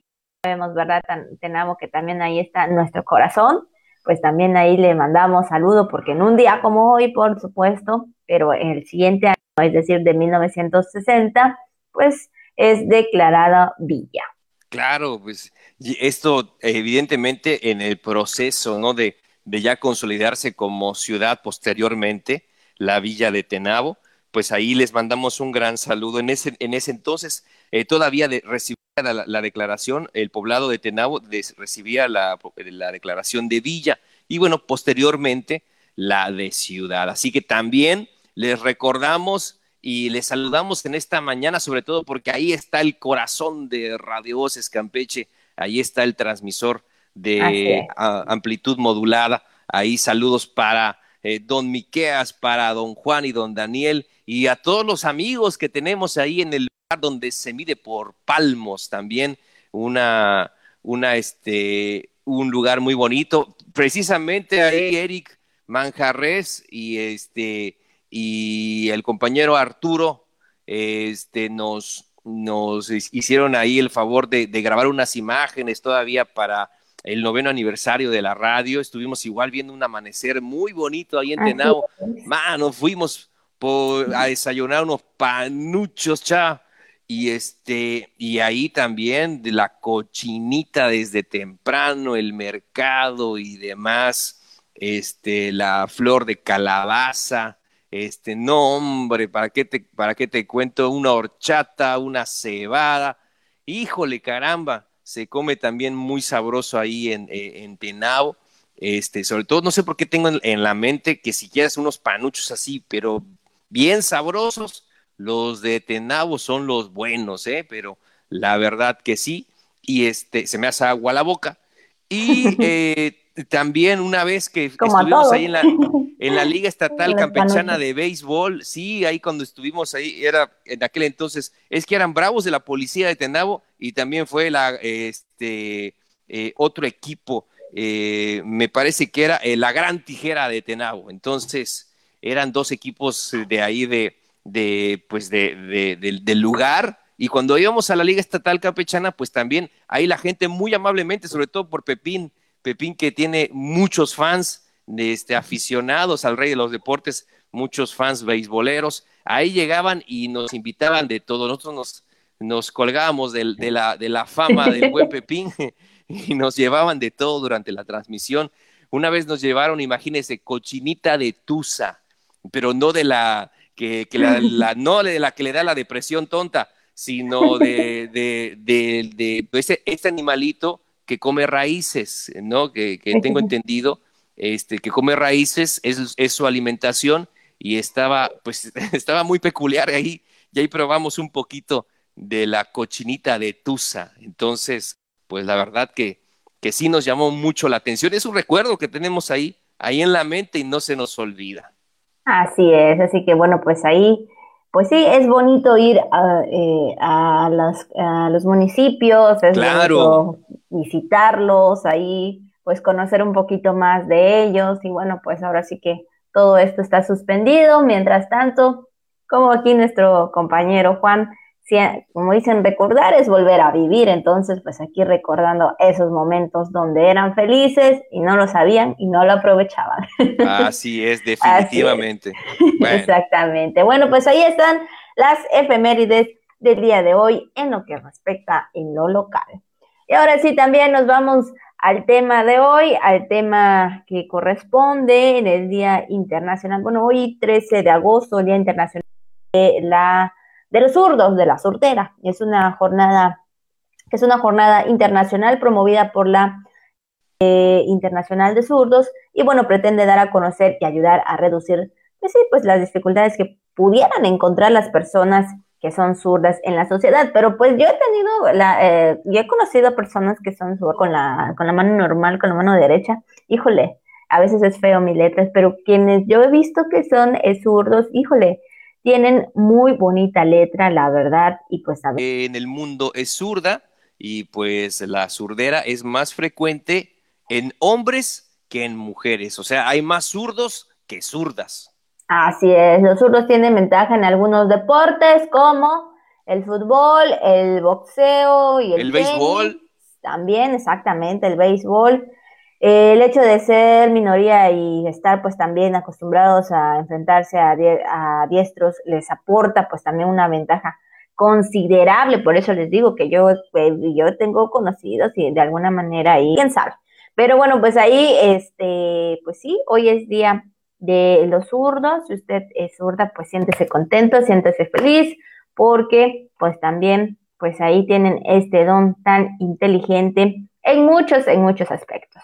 Speaker 1: sabemos, ¿verdad? Tenemos que también ahí está nuestro corazón, pues también ahí le mandamos saludo, porque en un día como hoy, por supuesto, pero en el siguiente año, es decir, de 1960, pues es declarada villa.
Speaker 2: Claro, pues esto evidentemente en el proceso, ¿no? De, de ya consolidarse como ciudad posteriormente, la villa de Tenabo, pues ahí les mandamos un gran saludo. En ese, en ese entonces eh, todavía de, recibía la, declaración, el poblado de Tenabo recibía la, declaración de villa y bueno, posteriormente la de ciudad. Así que también les recordamos y les saludamos en esta mañana, sobre todo porque ahí está el corazón de Radio Voces Campeche, ahí está el transmisor de amplitud modulada. Ahí saludos para eh, don Miqueas, para don Juan y don Daniel y a todos los amigos que tenemos ahí en el donde se mide por palmos también, una, una, este, un lugar muy bonito. Precisamente ahí Eric Manjarres y este y el compañero Arturo este, nos, nos hicieron ahí el favor de, grabar unas imágenes todavía para el noveno aniversario de la radio. Estuvimos igual viendo un amanecer muy bonito ahí en Tenao. Mano, fuimos por, a desayunar unos panuchos, cha, y este, y ahí también de la cochinita desde temprano, el mercado y demás, este, la flor de calabaza, este, no hombre, ¿para qué te, para qué te cuento? Una horchata, una cebada, híjole caramba, se come también muy sabroso ahí en, eh, en este, sobre todo, no sé por qué tengo en, en la mente que si quieres unos panuchos así, pero bien sabrosos, los de Tenabo son los buenos, ¿eh? Pero la verdad que sí, y este, se me hace agua la boca. Y eh, también una vez que estuvimos ahí en la, en la Liga Estatal Campechana de Béisbol, sí, ahí cuando estuvimos ahí, era en aquel entonces, es que eran bravos de la policía de Tenabo y también fue la, este, eh, otro equipo, eh, me parece que era la Gran Tijera de Tenabo. Entonces, eran dos equipos de ahí de, de, pues de, del lugar. Y cuando íbamos a la Liga Estatal Campechana, pues también ahí la gente muy amablemente, sobre todo por Pepín, Pepín que tiene muchos fans, este, aficionados al rey de los deportes, muchos fans beisboleros, ahí llegaban y nos invitaban de todo. Nosotros nos, nos colgábamos de, la, de la fama del buen Pepín y nos llevaban de todo durante la transmisión. Una vez nos llevaron, imagínense, cochinita de Tusa, pero no de la, que, la, no de la que le da la depresión tonta, sino de, de, de, ese, este animalito que come raíces, ¿no? Que, tengo entendido, este, que come raíces, es, es, su alimentación y estaba, pues, estaba muy peculiar ahí, y ahí probamos un poquito de la cochinita de Tusa. Entonces, pues la verdad que, que sí nos llamó mucho la atención. Es un recuerdo que tenemos ahí, ahí en la mente y no se nos olvida.
Speaker 1: Así es, así que bueno, pues ahí, pues sí, es bonito ir a, eh, a, los municipios, es
Speaker 2: claro.
Speaker 1: visitarlos, ahí, pues conocer un poquito más de ellos y bueno, pues ahora sí que todo esto está suspendido. Mientras tanto, como aquí nuestro compañero Juan como dicen, recordar es volver a vivir. Entonces, pues aquí recordando esos momentos donde eran felices y no lo sabían y no lo aprovechaban.
Speaker 2: Así es, definitivamente.
Speaker 1: Exactamente. Bueno, pues ahí están las efemérides del día de hoy en lo que respecta en lo local. Y ahora sí, también nos vamos al tema de hoy, al tema que corresponde en el Día Internacional, bueno, hoy 13 de agosto, Día Internacional de, la, de los zurdos, de la sortera. Es una jornada, es una jornada internacional promovida por la eh, Internacional de Zurdos y bueno, pretende dar a conocer y ayudar a reducir, pues sí, pues las dificultades que pudieran encontrar las personas que son zurdas en la sociedad, pero pues yo he tenido, la, eh, yo he conocido personas que son zurdas con la, con la mano normal, con la mano derecha, híjole, a veces es feo mi letras, pero quienes yo he visto que son eh, zurdos, híjole, tienen muy bonita letra, la verdad, y pues a
Speaker 2: En el mundo es zurda y pues la zurdera es más frecuente en hombres que en mujeres, o sea, hay más zurdos que zurdas.
Speaker 1: Así es, los zurdos tienen ventaja en algunos deportes como el fútbol, el boxeo y el,
Speaker 2: el béisbol.
Speaker 1: También, exactamente, el béisbol. El hecho de ser minoría y estar pues también acostumbrados a enfrentarse a, diestros les aporta pues también una ventaja considerable, por eso les digo que yo, eh, yo tengo conocidos y de alguna manera ahí, quién sabe. Pero bueno, pues ahí, este, pues sí, hoy es día de los zurdos. Si usted es zurda, pues siéntese contento, siéntese feliz, porque pues también, pues ahí tienen este don tan inteligente en muchos, en muchos aspectos.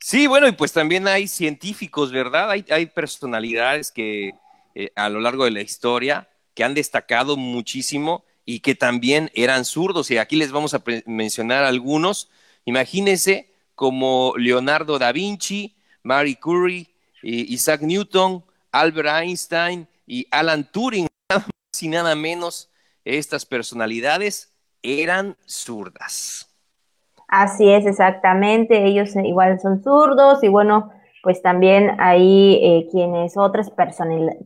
Speaker 2: Sí, bueno, y pues también hay científicos, ¿verdad? Hay, personalidades que eh, a lo largo de la historia que han destacado muchísimo y que también eran zurdos. Y aquí les vamos a mencionar algunos. Imagínense como Leonardo da Vinci, Marie Curie, Isaac Newton, Albert Einstein y Alan Turing, nada más y nada menos, estas personalidades eran zurdas.
Speaker 1: Así es, exactamente. Ellos igual son zurdos y bueno, pues también hay eh, quienes otras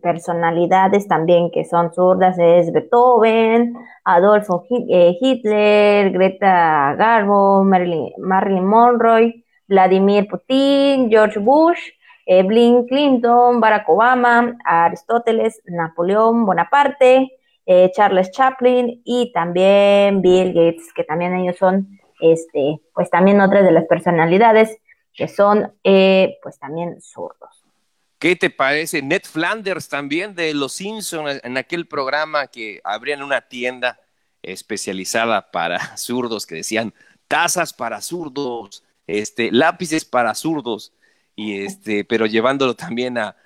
Speaker 1: personalidades también que son zurdas es Beethoven, Adolfo eh, Hitler, Greta Garbo, Marilyn Monroe, Vladimir Putin, George Bush eh, Bill Clinton, Barack Obama, Aristóteles, Napoleón Bonaparte, eh, Charles Chaplin y también Bill Gates, que también ellos son, este, pues también otras de las personalidades que son, eh, pues también zurdos.
Speaker 2: ¿Qué te parece? Ned Flanders también de Los Simpsons en aquel programa que abrían una tienda especializada para zurdos que decían tazas para zurdos, este, lápices para zurdos y este, pero llevándolo también a,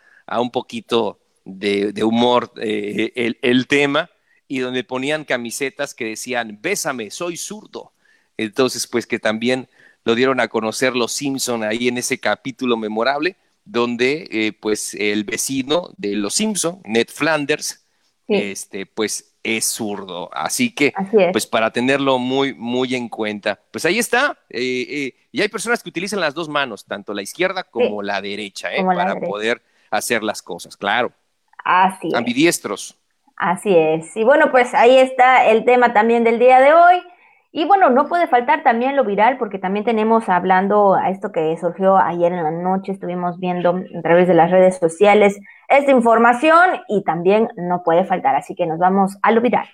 Speaker 2: un poquito de, humor eh, el, tema, y donde ponían camisetas que decían, bésame, soy zurdo. Entonces, pues que también lo dieron a conocer los Simpson ahí en ese capítulo memorable, donde eh, pues el vecino de los Simpson, Ned Flanders, este, pues es zurdo. Así que, pues para tenerlo muy, muy en cuenta. Pues ahí está. Eh, eh, y hay personas que utilizan las dos manos, tanto la izquierda como la derecha, ¿eh? para poder hacer las cosas, claro.
Speaker 1: Así
Speaker 2: Ambidiestros.
Speaker 1: Así es. Y bueno, pues ahí está el tema también del día de hoy. Y bueno, no puede faltar también lo viral, porque también tenemos hablando a esto que surgió ayer en la noche, estuvimos viendo a través de las redes sociales esta información y también no puede faltar, así que nos vamos a lo viral.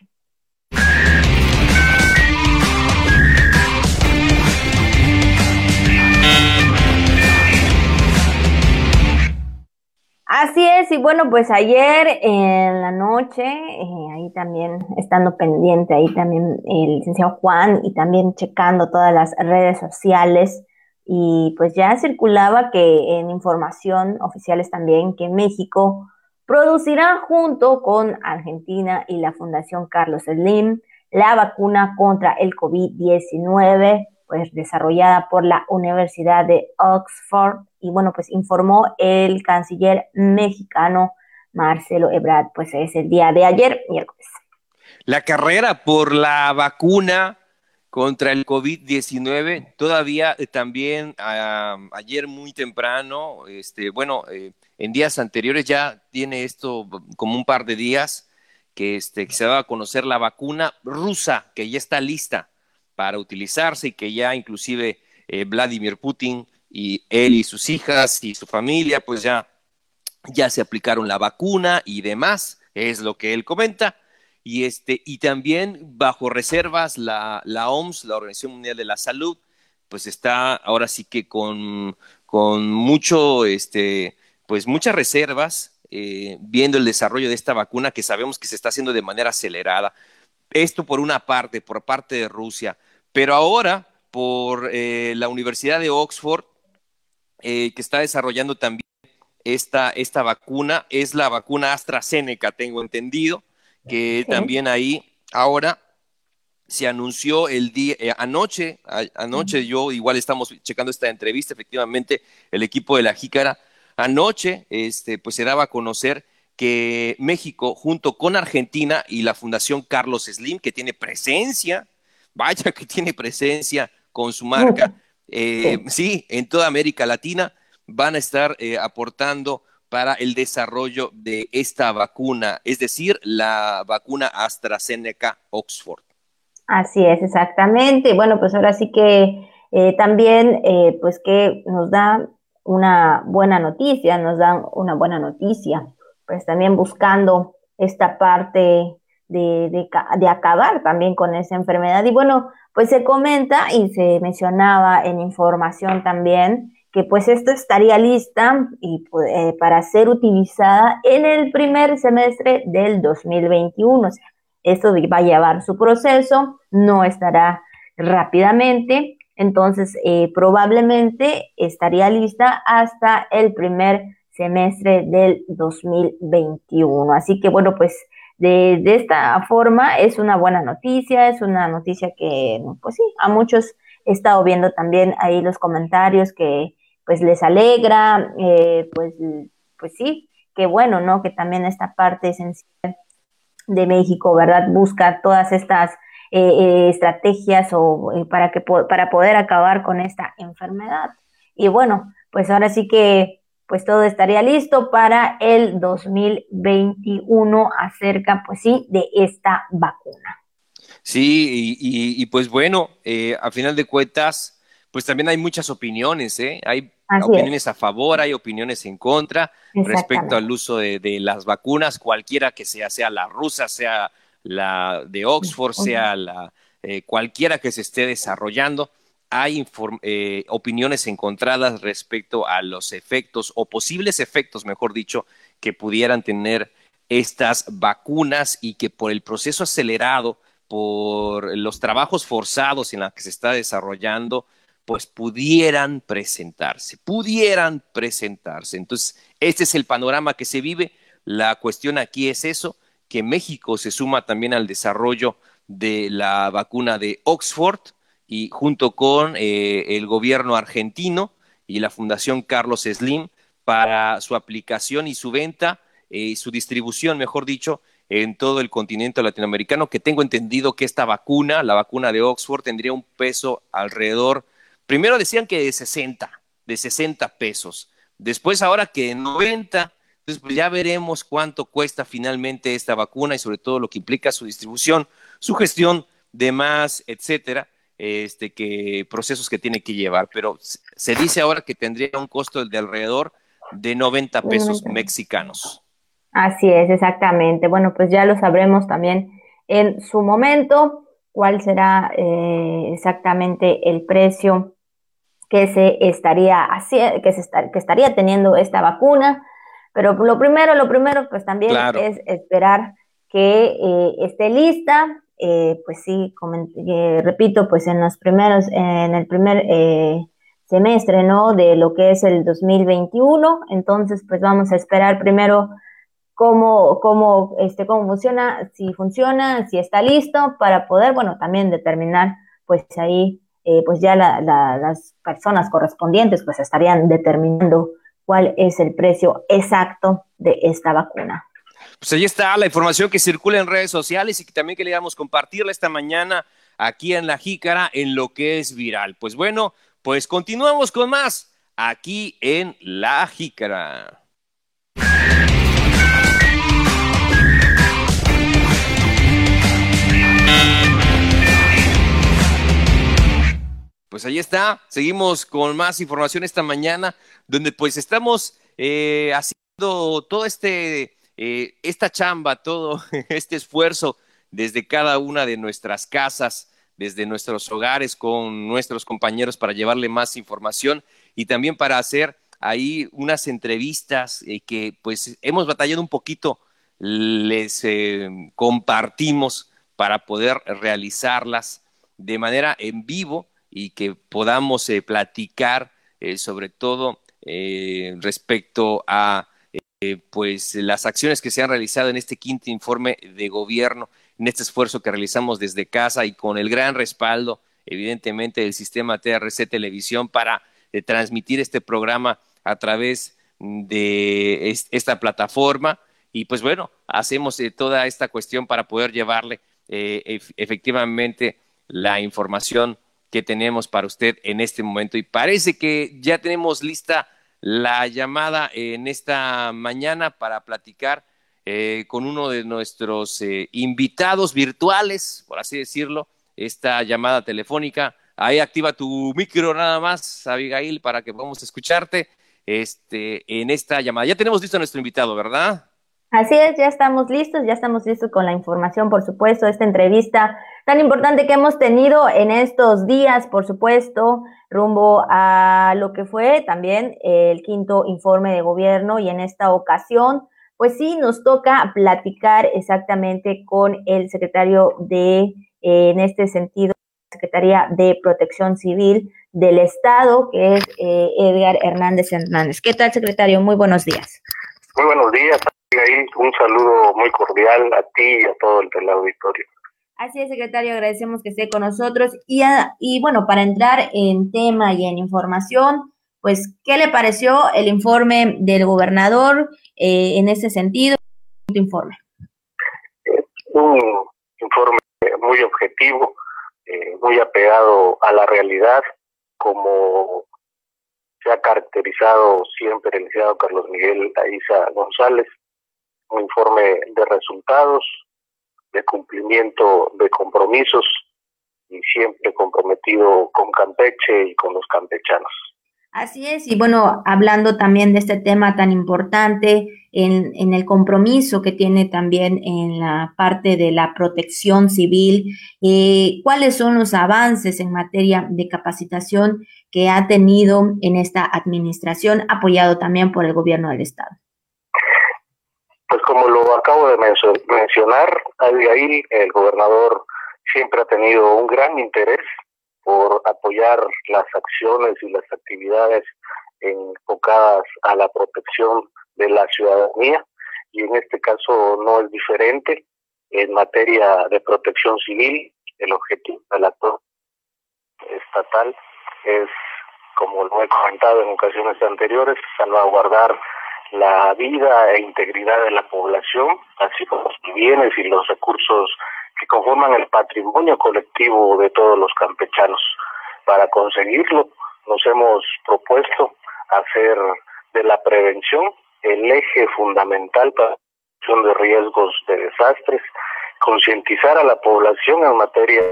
Speaker 1: Así es, y bueno, pues ayer en la noche, eh, ahí también estando pendiente, ahí también el licenciado Juan y también checando todas las redes sociales, y pues ya circulaba que en información oficiales también que México producirá junto con Argentina y la Fundación Carlos Slim la vacuna contra el COVID-19 pues desarrollada por la Universidad de Oxford y bueno, pues informó el canciller mexicano Marcelo Ebrard, pues es el día de ayer, miércoles.
Speaker 2: La carrera por la vacuna contra el COVID-19 todavía eh, también ayer muy temprano, este, bueno, eh, en días anteriores ya tiene esto como un par de días que, este, que se va a conocer la vacuna rusa que ya está lista para utilizarse y que ya inclusive eh, Vladimir Putin y él y sus hijas y su familia pues ya, ya se aplicaron la vacuna y demás, es lo que él comenta. y, este, y también bajo reservas la, la OMS, la Organización Mundial de la Salud, pues está ahora sí que con, con mucho, este, pues muchas reservas, eh, viendo el desarrollo de esta vacuna que sabemos que se está haciendo de manera acelerada. Esto por una parte, por parte de Rusia, pero ahora por eh, la Universidad de Oxford, eh, que está desarrollando también esta, esta vacuna, es la vacuna AstraZeneca, tengo entendido, que también ahí ahora se anunció el día, eh, anoche, anoche yo igual estamos checando esta entrevista, efectivamente, el equipo de la Jícara, anoche, este, pues se daba a conocer que México, junto con Argentina y la Fundación Carlos Slim, que tiene presencia, vaya que tiene presencia con su marca, eh, sí, en toda América Latina, van a estar eh, aportando para el desarrollo de esta vacuna, es decir, la vacuna AstraZeneca Oxford.
Speaker 1: Así es, exactamente. Bueno, pues ahora sí que eh, también, pues que nos da una buena noticia, nos dan una buena noticia, pues también buscando esta parte de, de, acabar también con esa enfermedad. Y bueno, pues se comenta y se mencionaba en información también que pues esto estaría lista y, eh, para ser utilizada en el primer semestre del 2021. Esto va a llevar su proceso, no estará rápidamente, entonces eh, probablemente estaría lista hasta el primer semestre del 2021. Así que bueno, pues de, esta forma es una buena noticia, es una noticia que, pues sí, a muchos he estado viendo también ahí los comentarios que pues les alegra, eh, pues, pues sí, qué bueno, ¿no? Que también esta parte esencial de México, ¿verdad? Busca todas estas eh, eh, estrategias o, eh, para, que, para poder acabar con esta enfermedad. Y bueno, pues ahora sí que pues todo estaría listo para el 2021 acerca, pues sí, de esta vacuna.
Speaker 2: Sí, y, pues bueno, a final de cuentas, pues también hay muchas opiniones, ¿eh? Hay opiniones a favor, hay opiniones en contra respecto al uso de, las vacunas, cualquiera que sea, sea la rusa, sea la de Oxford, sea la eh, cualquiera que se esté desarrollando. Hay eh, opiniones encontradas respecto a los efectos o posibles efectos, mejor dicho, que pudieran tener estas vacunas y que por el proceso acelerado, por los trabajos forzados en los que se está desarrollando, pues pudieran presentarse, pudieran presentarse. Entonces, este es el panorama que se vive. La cuestión aquí es eso, que México se suma también al desarrollo de la vacuna de Oxford y junto con eh, el gobierno argentino y la Fundación Carlos Slim para su aplicación y su venta y eh, su distribución, mejor dicho, en todo el continente latinoamericano, que tengo entendido que esta vacuna, la vacuna de Oxford, tendría un peso alrededor Primero decían que de 60, de 60 pesos. Después ahora que de 90. Entonces, pues ya veremos cuánto cuesta finalmente esta vacuna y sobre todo lo que implica su distribución, su gestión, demás, etcétera, este, que procesos que tiene que llevar. Pero se dice ahora que tendría un costo de alrededor de 90 pesos mexicanos.
Speaker 1: Así es, exactamente. Bueno, pues ya lo sabremos también en su momento cuál será eh, exactamente el precio que se estaría haciendo, que se que estaría teniendo esta vacuna. Pero lo primero, lo primero, pues también es esperar que eh, esté lista. Eh, pues sí, eh, repito, pues en los primeros, en el primer semestre, ¿no? De lo que es el 2021. Entonces, pues vamos a esperar primero cómo, cómo, este, cómo funciona, si funciona, si está listo, para poder, bueno, también determinar, pues ahí eh, pues ya las personas correspondientes pues estarían determinando cuál es el precio exacto de esta vacuna.
Speaker 2: Pues ahí está la información que circula en redes sociales y que también queríamos compartirla esta mañana aquí en La Jícara en lo que es viral. Pues bueno, pues continuamos con más aquí en La Jícara. Pues ahí está, seguimos con más información esta mañana, donde pues estamos eh, haciendo todo este, eh, esta chamba, todo este esfuerzo desde cada una de nuestras casas, desde nuestros hogares con nuestros compañeros para llevarle más información y también para hacer ahí unas entrevistas eh, que pues hemos batallado un poquito, les eh, compartimos para poder realizarlas de manera en vivo y que podamos platicar sobre todo respecto a pues las acciones que se han realizado en este quinto informe de gobierno, en este esfuerzo que realizamos desde casa y con el gran respaldo, evidentemente, del sistema TRC Televisión para transmitir este programa a través de esta plataforma. Y pues bueno, hacemos eh, toda esta cuestión para poder llevarle eh, efectivamente la información que tenemos para usted en este momento. Y parece que ya tenemos lista la llamada en esta mañana para platicar eh, con uno de nuestros invitados virtuales, por así decirlo, esta llamada telefónica. Ahí activa tu micro nada más, Abigail, para que podamos escucharte este, en esta llamada. Ya tenemos listo a nuestro invitado, ¿verdad?
Speaker 1: Así es, ya estamos listos, ya estamos listos con la información, por supuesto, esta entrevista tan importante que hemos tenido en estos días, por supuesto, rumbo a lo que fue también el quinto informe de gobierno y en esta ocasión, pues sí, nos toca platicar exactamente con el secretario de, eh, en este sentido, Secretaría de Protección Civil del Estado, que es eh, Edgar Hernández Hernández. ¿Qué tal, secretario? Muy buenos días.
Speaker 4: Muy buenos días, Un saludo muy cordial a ti y a todo el del auditorio.
Speaker 1: Así es, secretario, agradecemos que esté con nosotros. Y, y bueno, para entrar en tema y en información, pues, ¿qué le pareció el informe del gobernador eh, en ese sentido?
Speaker 4: Informe. un informe muy objetivo, eh, muy apegado a la realidad, como se ha caracterizado siempre el licenciado Carlos Miguel Aiza González, un informe de resultados, de cumplimiento de compromisos y siempre comprometido con Campeche y con los campechanos.
Speaker 1: Así es, y bueno, hablando también de este tema tan importante, en, en, el compromiso que tiene también en la parte de la protección civil, eh, cuáles son los avances en materia de capacitación que ha tenido en esta administración, apoyado también por el gobierno del Estado.
Speaker 4: Pues como lo acabo de mencionar, ahí el gobernador siempre ha tenido un gran interés por apoyar las acciones y las actividades enfocadas a la protección de la ciudadanía y en este caso no es diferente. En materia de protección civil, el objetivo del actor estatal es, como lo he comentado en ocasiones anteriores, salvaguardar la vida e integridad de la población, así como los bienes y los recursos que conforman el patrimonio colectivo de todos los campechanos. Para conseguirlo, nos hemos propuesto hacer de la prevención el eje fundamental para la reducción de riesgos de desastres, concientizar a la población en materia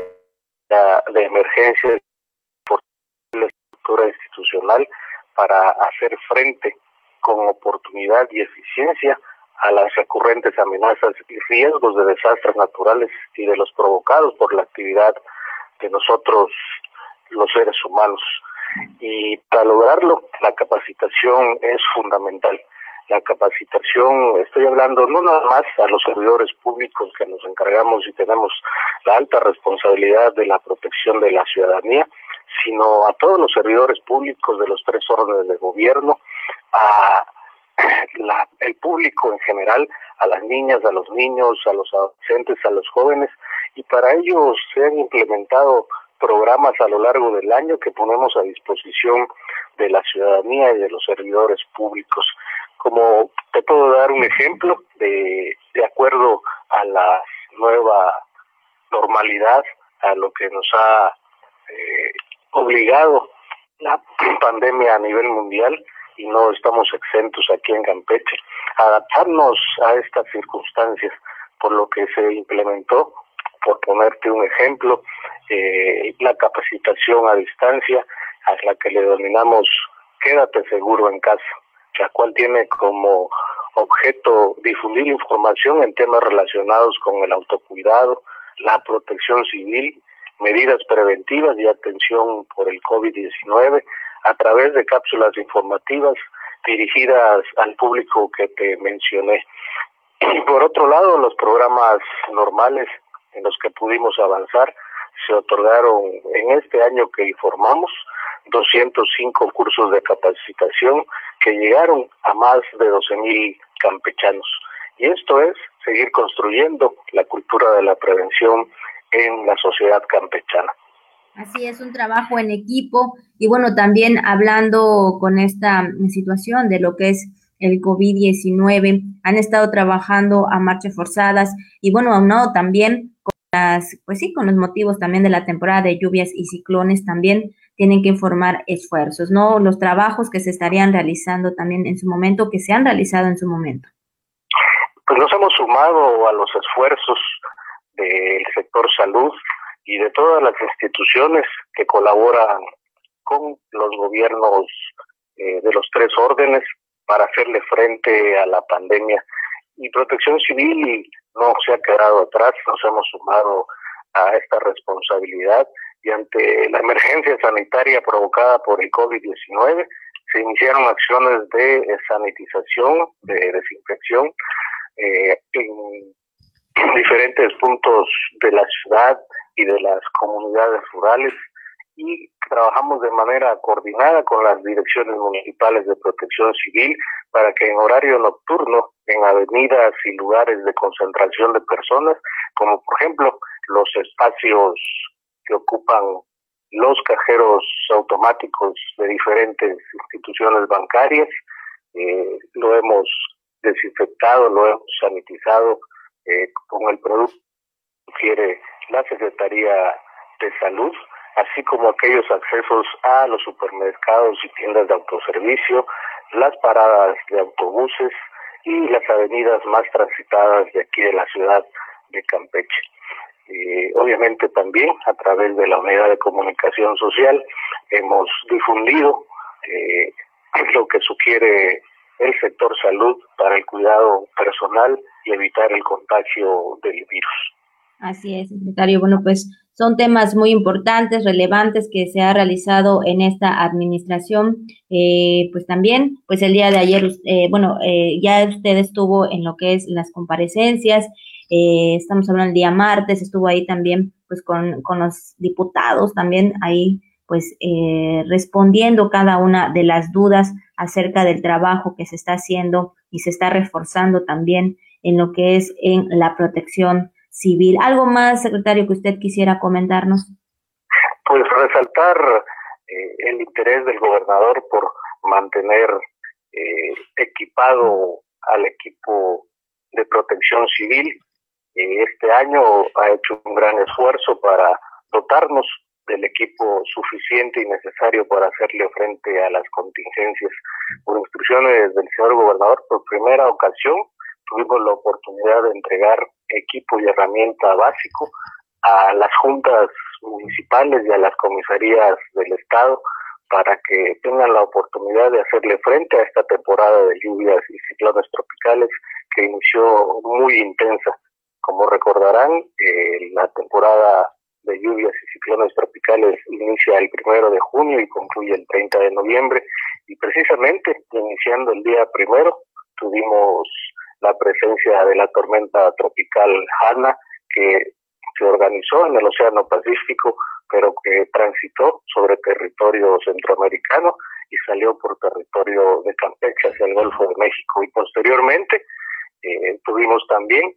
Speaker 4: de emergencia por la estructura institucional para hacer frente con oportunidad y eficiencia a las recurrentes amenazas y riesgos de desastres naturales y de los provocados por la actividad de nosotros los seres humanos. Y para lograrlo, la capacitación es fundamental. La capacitación, estoy hablando no nada más a los servidores públicos que nos encargamos y tenemos la alta responsabilidad de la protección de la ciudadanía, sino a todos los servidores públicos de los tres órdenes de gobierno, a la, el público en general, a las niñas, a los niños, a los adolescentes, a los jóvenes, y para ello se han implementado programas a lo largo del año que ponemos a disposición de la ciudadanía y de los servidores públicos. Como te puedo dar un ejemplo de, de acuerdo a la nueva normalidad, a lo que nos ha eh, obligado la pandemia a nivel mundial, y no estamos exentos aquí en Campeche. Adaptarnos a estas circunstancias, por lo que se implementó, por ponerte un ejemplo, eh, la capacitación a distancia, a la que le denominamos quédate seguro en casa, la cual tiene como objeto difundir información en temas relacionados con el autocuidado, la protección civil, medidas preventivas y atención por el COVID-19 a través de cápsulas informativas dirigidas al público que te mencioné. Y por otro lado, los programas normales en los que pudimos avanzar se otorgaron en este año que informamos 205 cursos de capacitación que llegaron a más de 12 mil campechanos. Y esto es seguir construyendo la cultura de la prevención en la sociedad campechana.
Speaker 1: Así es, un trabajo en equipo y bueno, también hablando con esta situación de lo que es el COVID-19, han estado trabajando a marchas forzadas y bueno, aunado también con las, pues sí, con los motivos también de la temporada de lluvias y ciclones también tienen que formar esfuerzos, ¿no? Los trabajos que se estarían realizando también en su momento, que se han realizado en su momento.
Speaker 4: Pues nos hemos sumado a los esfuerzos del sector salud y de todas las instituciones que colaboran con los gobiernos eh, de los tres órdenes para hacerle frente a la pandemia. Y Protección Civil no se ha quedado atrás, nos hemos sumado a esta responsabilidad y ante la emergencia sanitaria provocada por el COVID-19 se iniciaron acciones de sanitización, de desinfección eh, en diferentes puntos de la ciudad y de las comunidades rurales y trabajamos de manera coordinada con las direcciones municipales de protección civil para que en horario nocturno, en avenidas y lugares de concentración de personas, como por ejemplo los espacios que ocupan los cajeros automáticos de diferentes instituciones bancarias, eh, lo hemos desinfectado, lo hemos sanitizado eh, con el producto que quiere la Secretaría de Salud, así como aquellos accesos a los supermercados y tiendas de autoservicio, las paradas de autobuses y las avenidas más transitadas de aquí de la ciudad de Campeche. obviamente también a través de la unidad de comunicación social hemos difundido eh, lo que sugiere el sector salud para el cuidado personal y evitar el contagio del virus.
Speaker 1: Así es, secretario. Bueno, pues son temas muy importantes, relevantes que se ha realizado en esta administración. Eh, pues también, pues el día de ayer, eh, bueno, eh, ya usted estuvo en lo que es las comparecencias. estamos hablando el día martes, estuvo ahí también, pues con, con los diputados también ahí, pues respondiendo cada una de las dudas acerca del trabajo que se está haciendo y se está reforzando también en lo que es en la protección civil. ¿Algo más, secretario, que usted quisiera comentarnos?
Speaker 4: Pues resaltar eh, el interés del gobernador por mantener eh, equipado al equipo de protección civil. Eh, este año ha hecho un gran esfuerzo para dotarnos del equipo suficiente y necesario para hacerle frente a las contingencias. Por instrucciones del señor gobernador, por primera ocasión tuvimos la oportunidad de entregar equipo y herramienta básico a las juntas municipales y a las comisarías del Estado para que tengan la oportunidad de hacerle frente a esta temporada de lluvias y ciclones tropicales que inició muy intensa. Como recordarán, eh, la temporada de lluvias y ciclones tropicales inicia el primero de junio y concluye el 30 de noviembre y precisamente iniciando el día primero tuvimos la presencia de la tormenta tropical Hanna, que se organizó en el Océano Pacífico, pero que transitó sobre territorio centroamericano y salió por territorio de Campeche hacia el Golfo de México. Y posteriormente eh, tuvimos también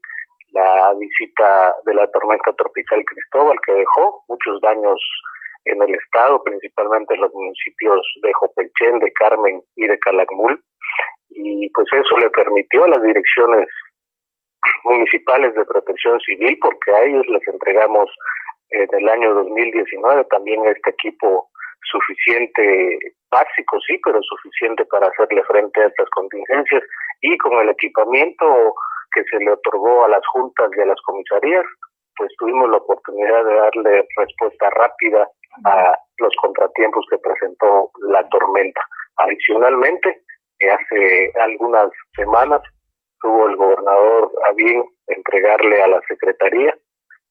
Speaker 4: la visita de la tormenta tropical Cristóbal, que dejó muchos daños en el estado, principalmente en los municipios de Jopelchen, de Carmen y de Calakmul. Y pues eso le permitió a las direcciones municipales de protección civil, porque a ellos les entregamos en el año 2019 también este equipo suficiente, básico sí, pero suficiente para hacerle frente a estas contingencias. Y con el equipamiento que se le otorgó a las juntas y a las comisarías, pues tuvimos la oportunidad de darle respuesta rápida a los contratiempos que presentó la tormenta. Adicionalmente, hace algunas semanas tuvo el gobernador a bien entregarle a la Secretaría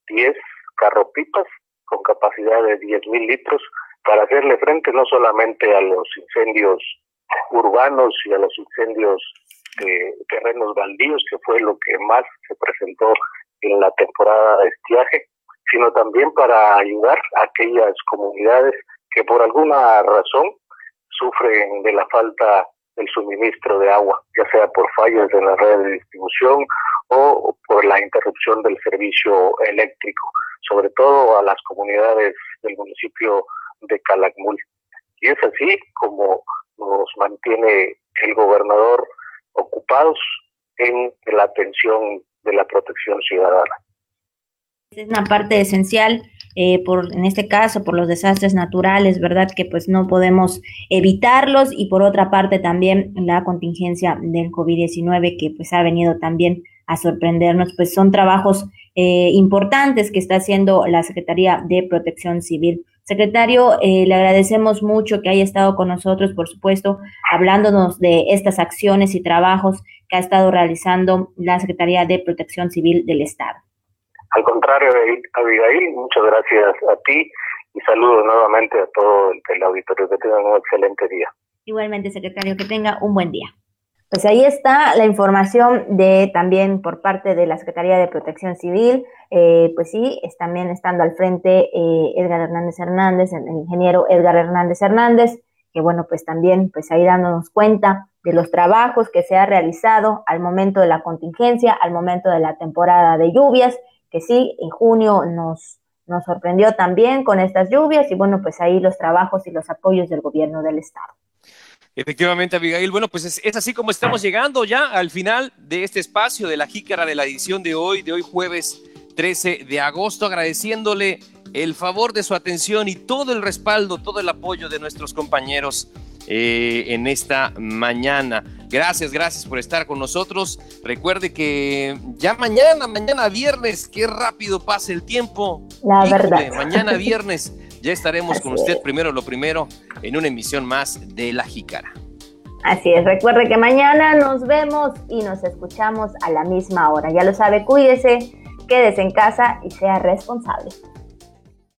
Speaker 4: 10 carropipas con capacidad de 10 mil litros para hacerle frente no solamente a los incendios urbanos y a los incendios de terrenos baldíos, que fue lo que más se presentó en la temporada de estiaje, sino también para ayudar a aquellas comunidades que por alguna razón sufren de la falta del suministro de agua, ya sea por fallos en la red de distribución o por la interrupción del servicio eléctrico, sobre todo a las comunidades del municipio de Calakmul. Y es así como nos mantiene el gobernador ocupados en la atención de la protección ciudadana.
Speaker 1: Es una parte esencial, eh, por, en este caso, por los desastres naturales, ¿verdad? Que pues no podemos evitarlos y por otra parte también la contingencia del COVID-19 que pues ha venido también a sorprendernos, pues son trabajos eh, importantes que está haciendo la Secretaría de Protección Civil. Secretario, eh, le agradecemos mucho que haya estado con nosotros, por supuesto, hablándonos de estas acciones y trabajos que ha estado realizando la Secretaría de Protección Civil del Estado.
Speaker 4: Al contrario, Abigail, muchas gracias a ti y saludos nuevamente a todo el, auditorio. Que tengan un excelente día.
Speaker 1: Igualmente, secretario, que tenga un buen día. Pues ahí está la información de también por parte de la Secretaría de Protección Civil. Eh, pues sí, es también estando al frente eh, Edgar Hernández Hernández, el ingeniero Edgar Hernández Hernández, que bueno, pues también pues ahí dándonos cuenta de los trabajos que se ha realizado al momento de la contingencia, al momento de la temporada de lluvias, que sí, en junio nos, nos sorprendió también con estas lluvias y bueno, pues ahí los trabajos y los apoyos del gobierno del estado.
Speaker 2: Efectivamente, Abigail. Bueno, pues es, así como estamos llegando ya al final de este espacio de la jícara de la edición de hoy, de hoy jueves 13 de agosto, agradeciéndole el favor de su atención y todo el respaldo, todo el apoyo de nuestros compañeros eh, en esta mañana. Gracias, gracias por estar con nosotros. Recuerde que ya mañana, mañana viernes, qué rápido pasa el tiempo.
Speaker 1: La verdad.
Speaker 2: Mañana viernes ya estaremos con usted primero lo primero en una emisión más de La Jícara.
Speaker 1: Así es, recuerde que mañana nos vemos y nos escuchamos a la misma hora. Ya lo sabe, cuídese, quédese en casa y sea responsable.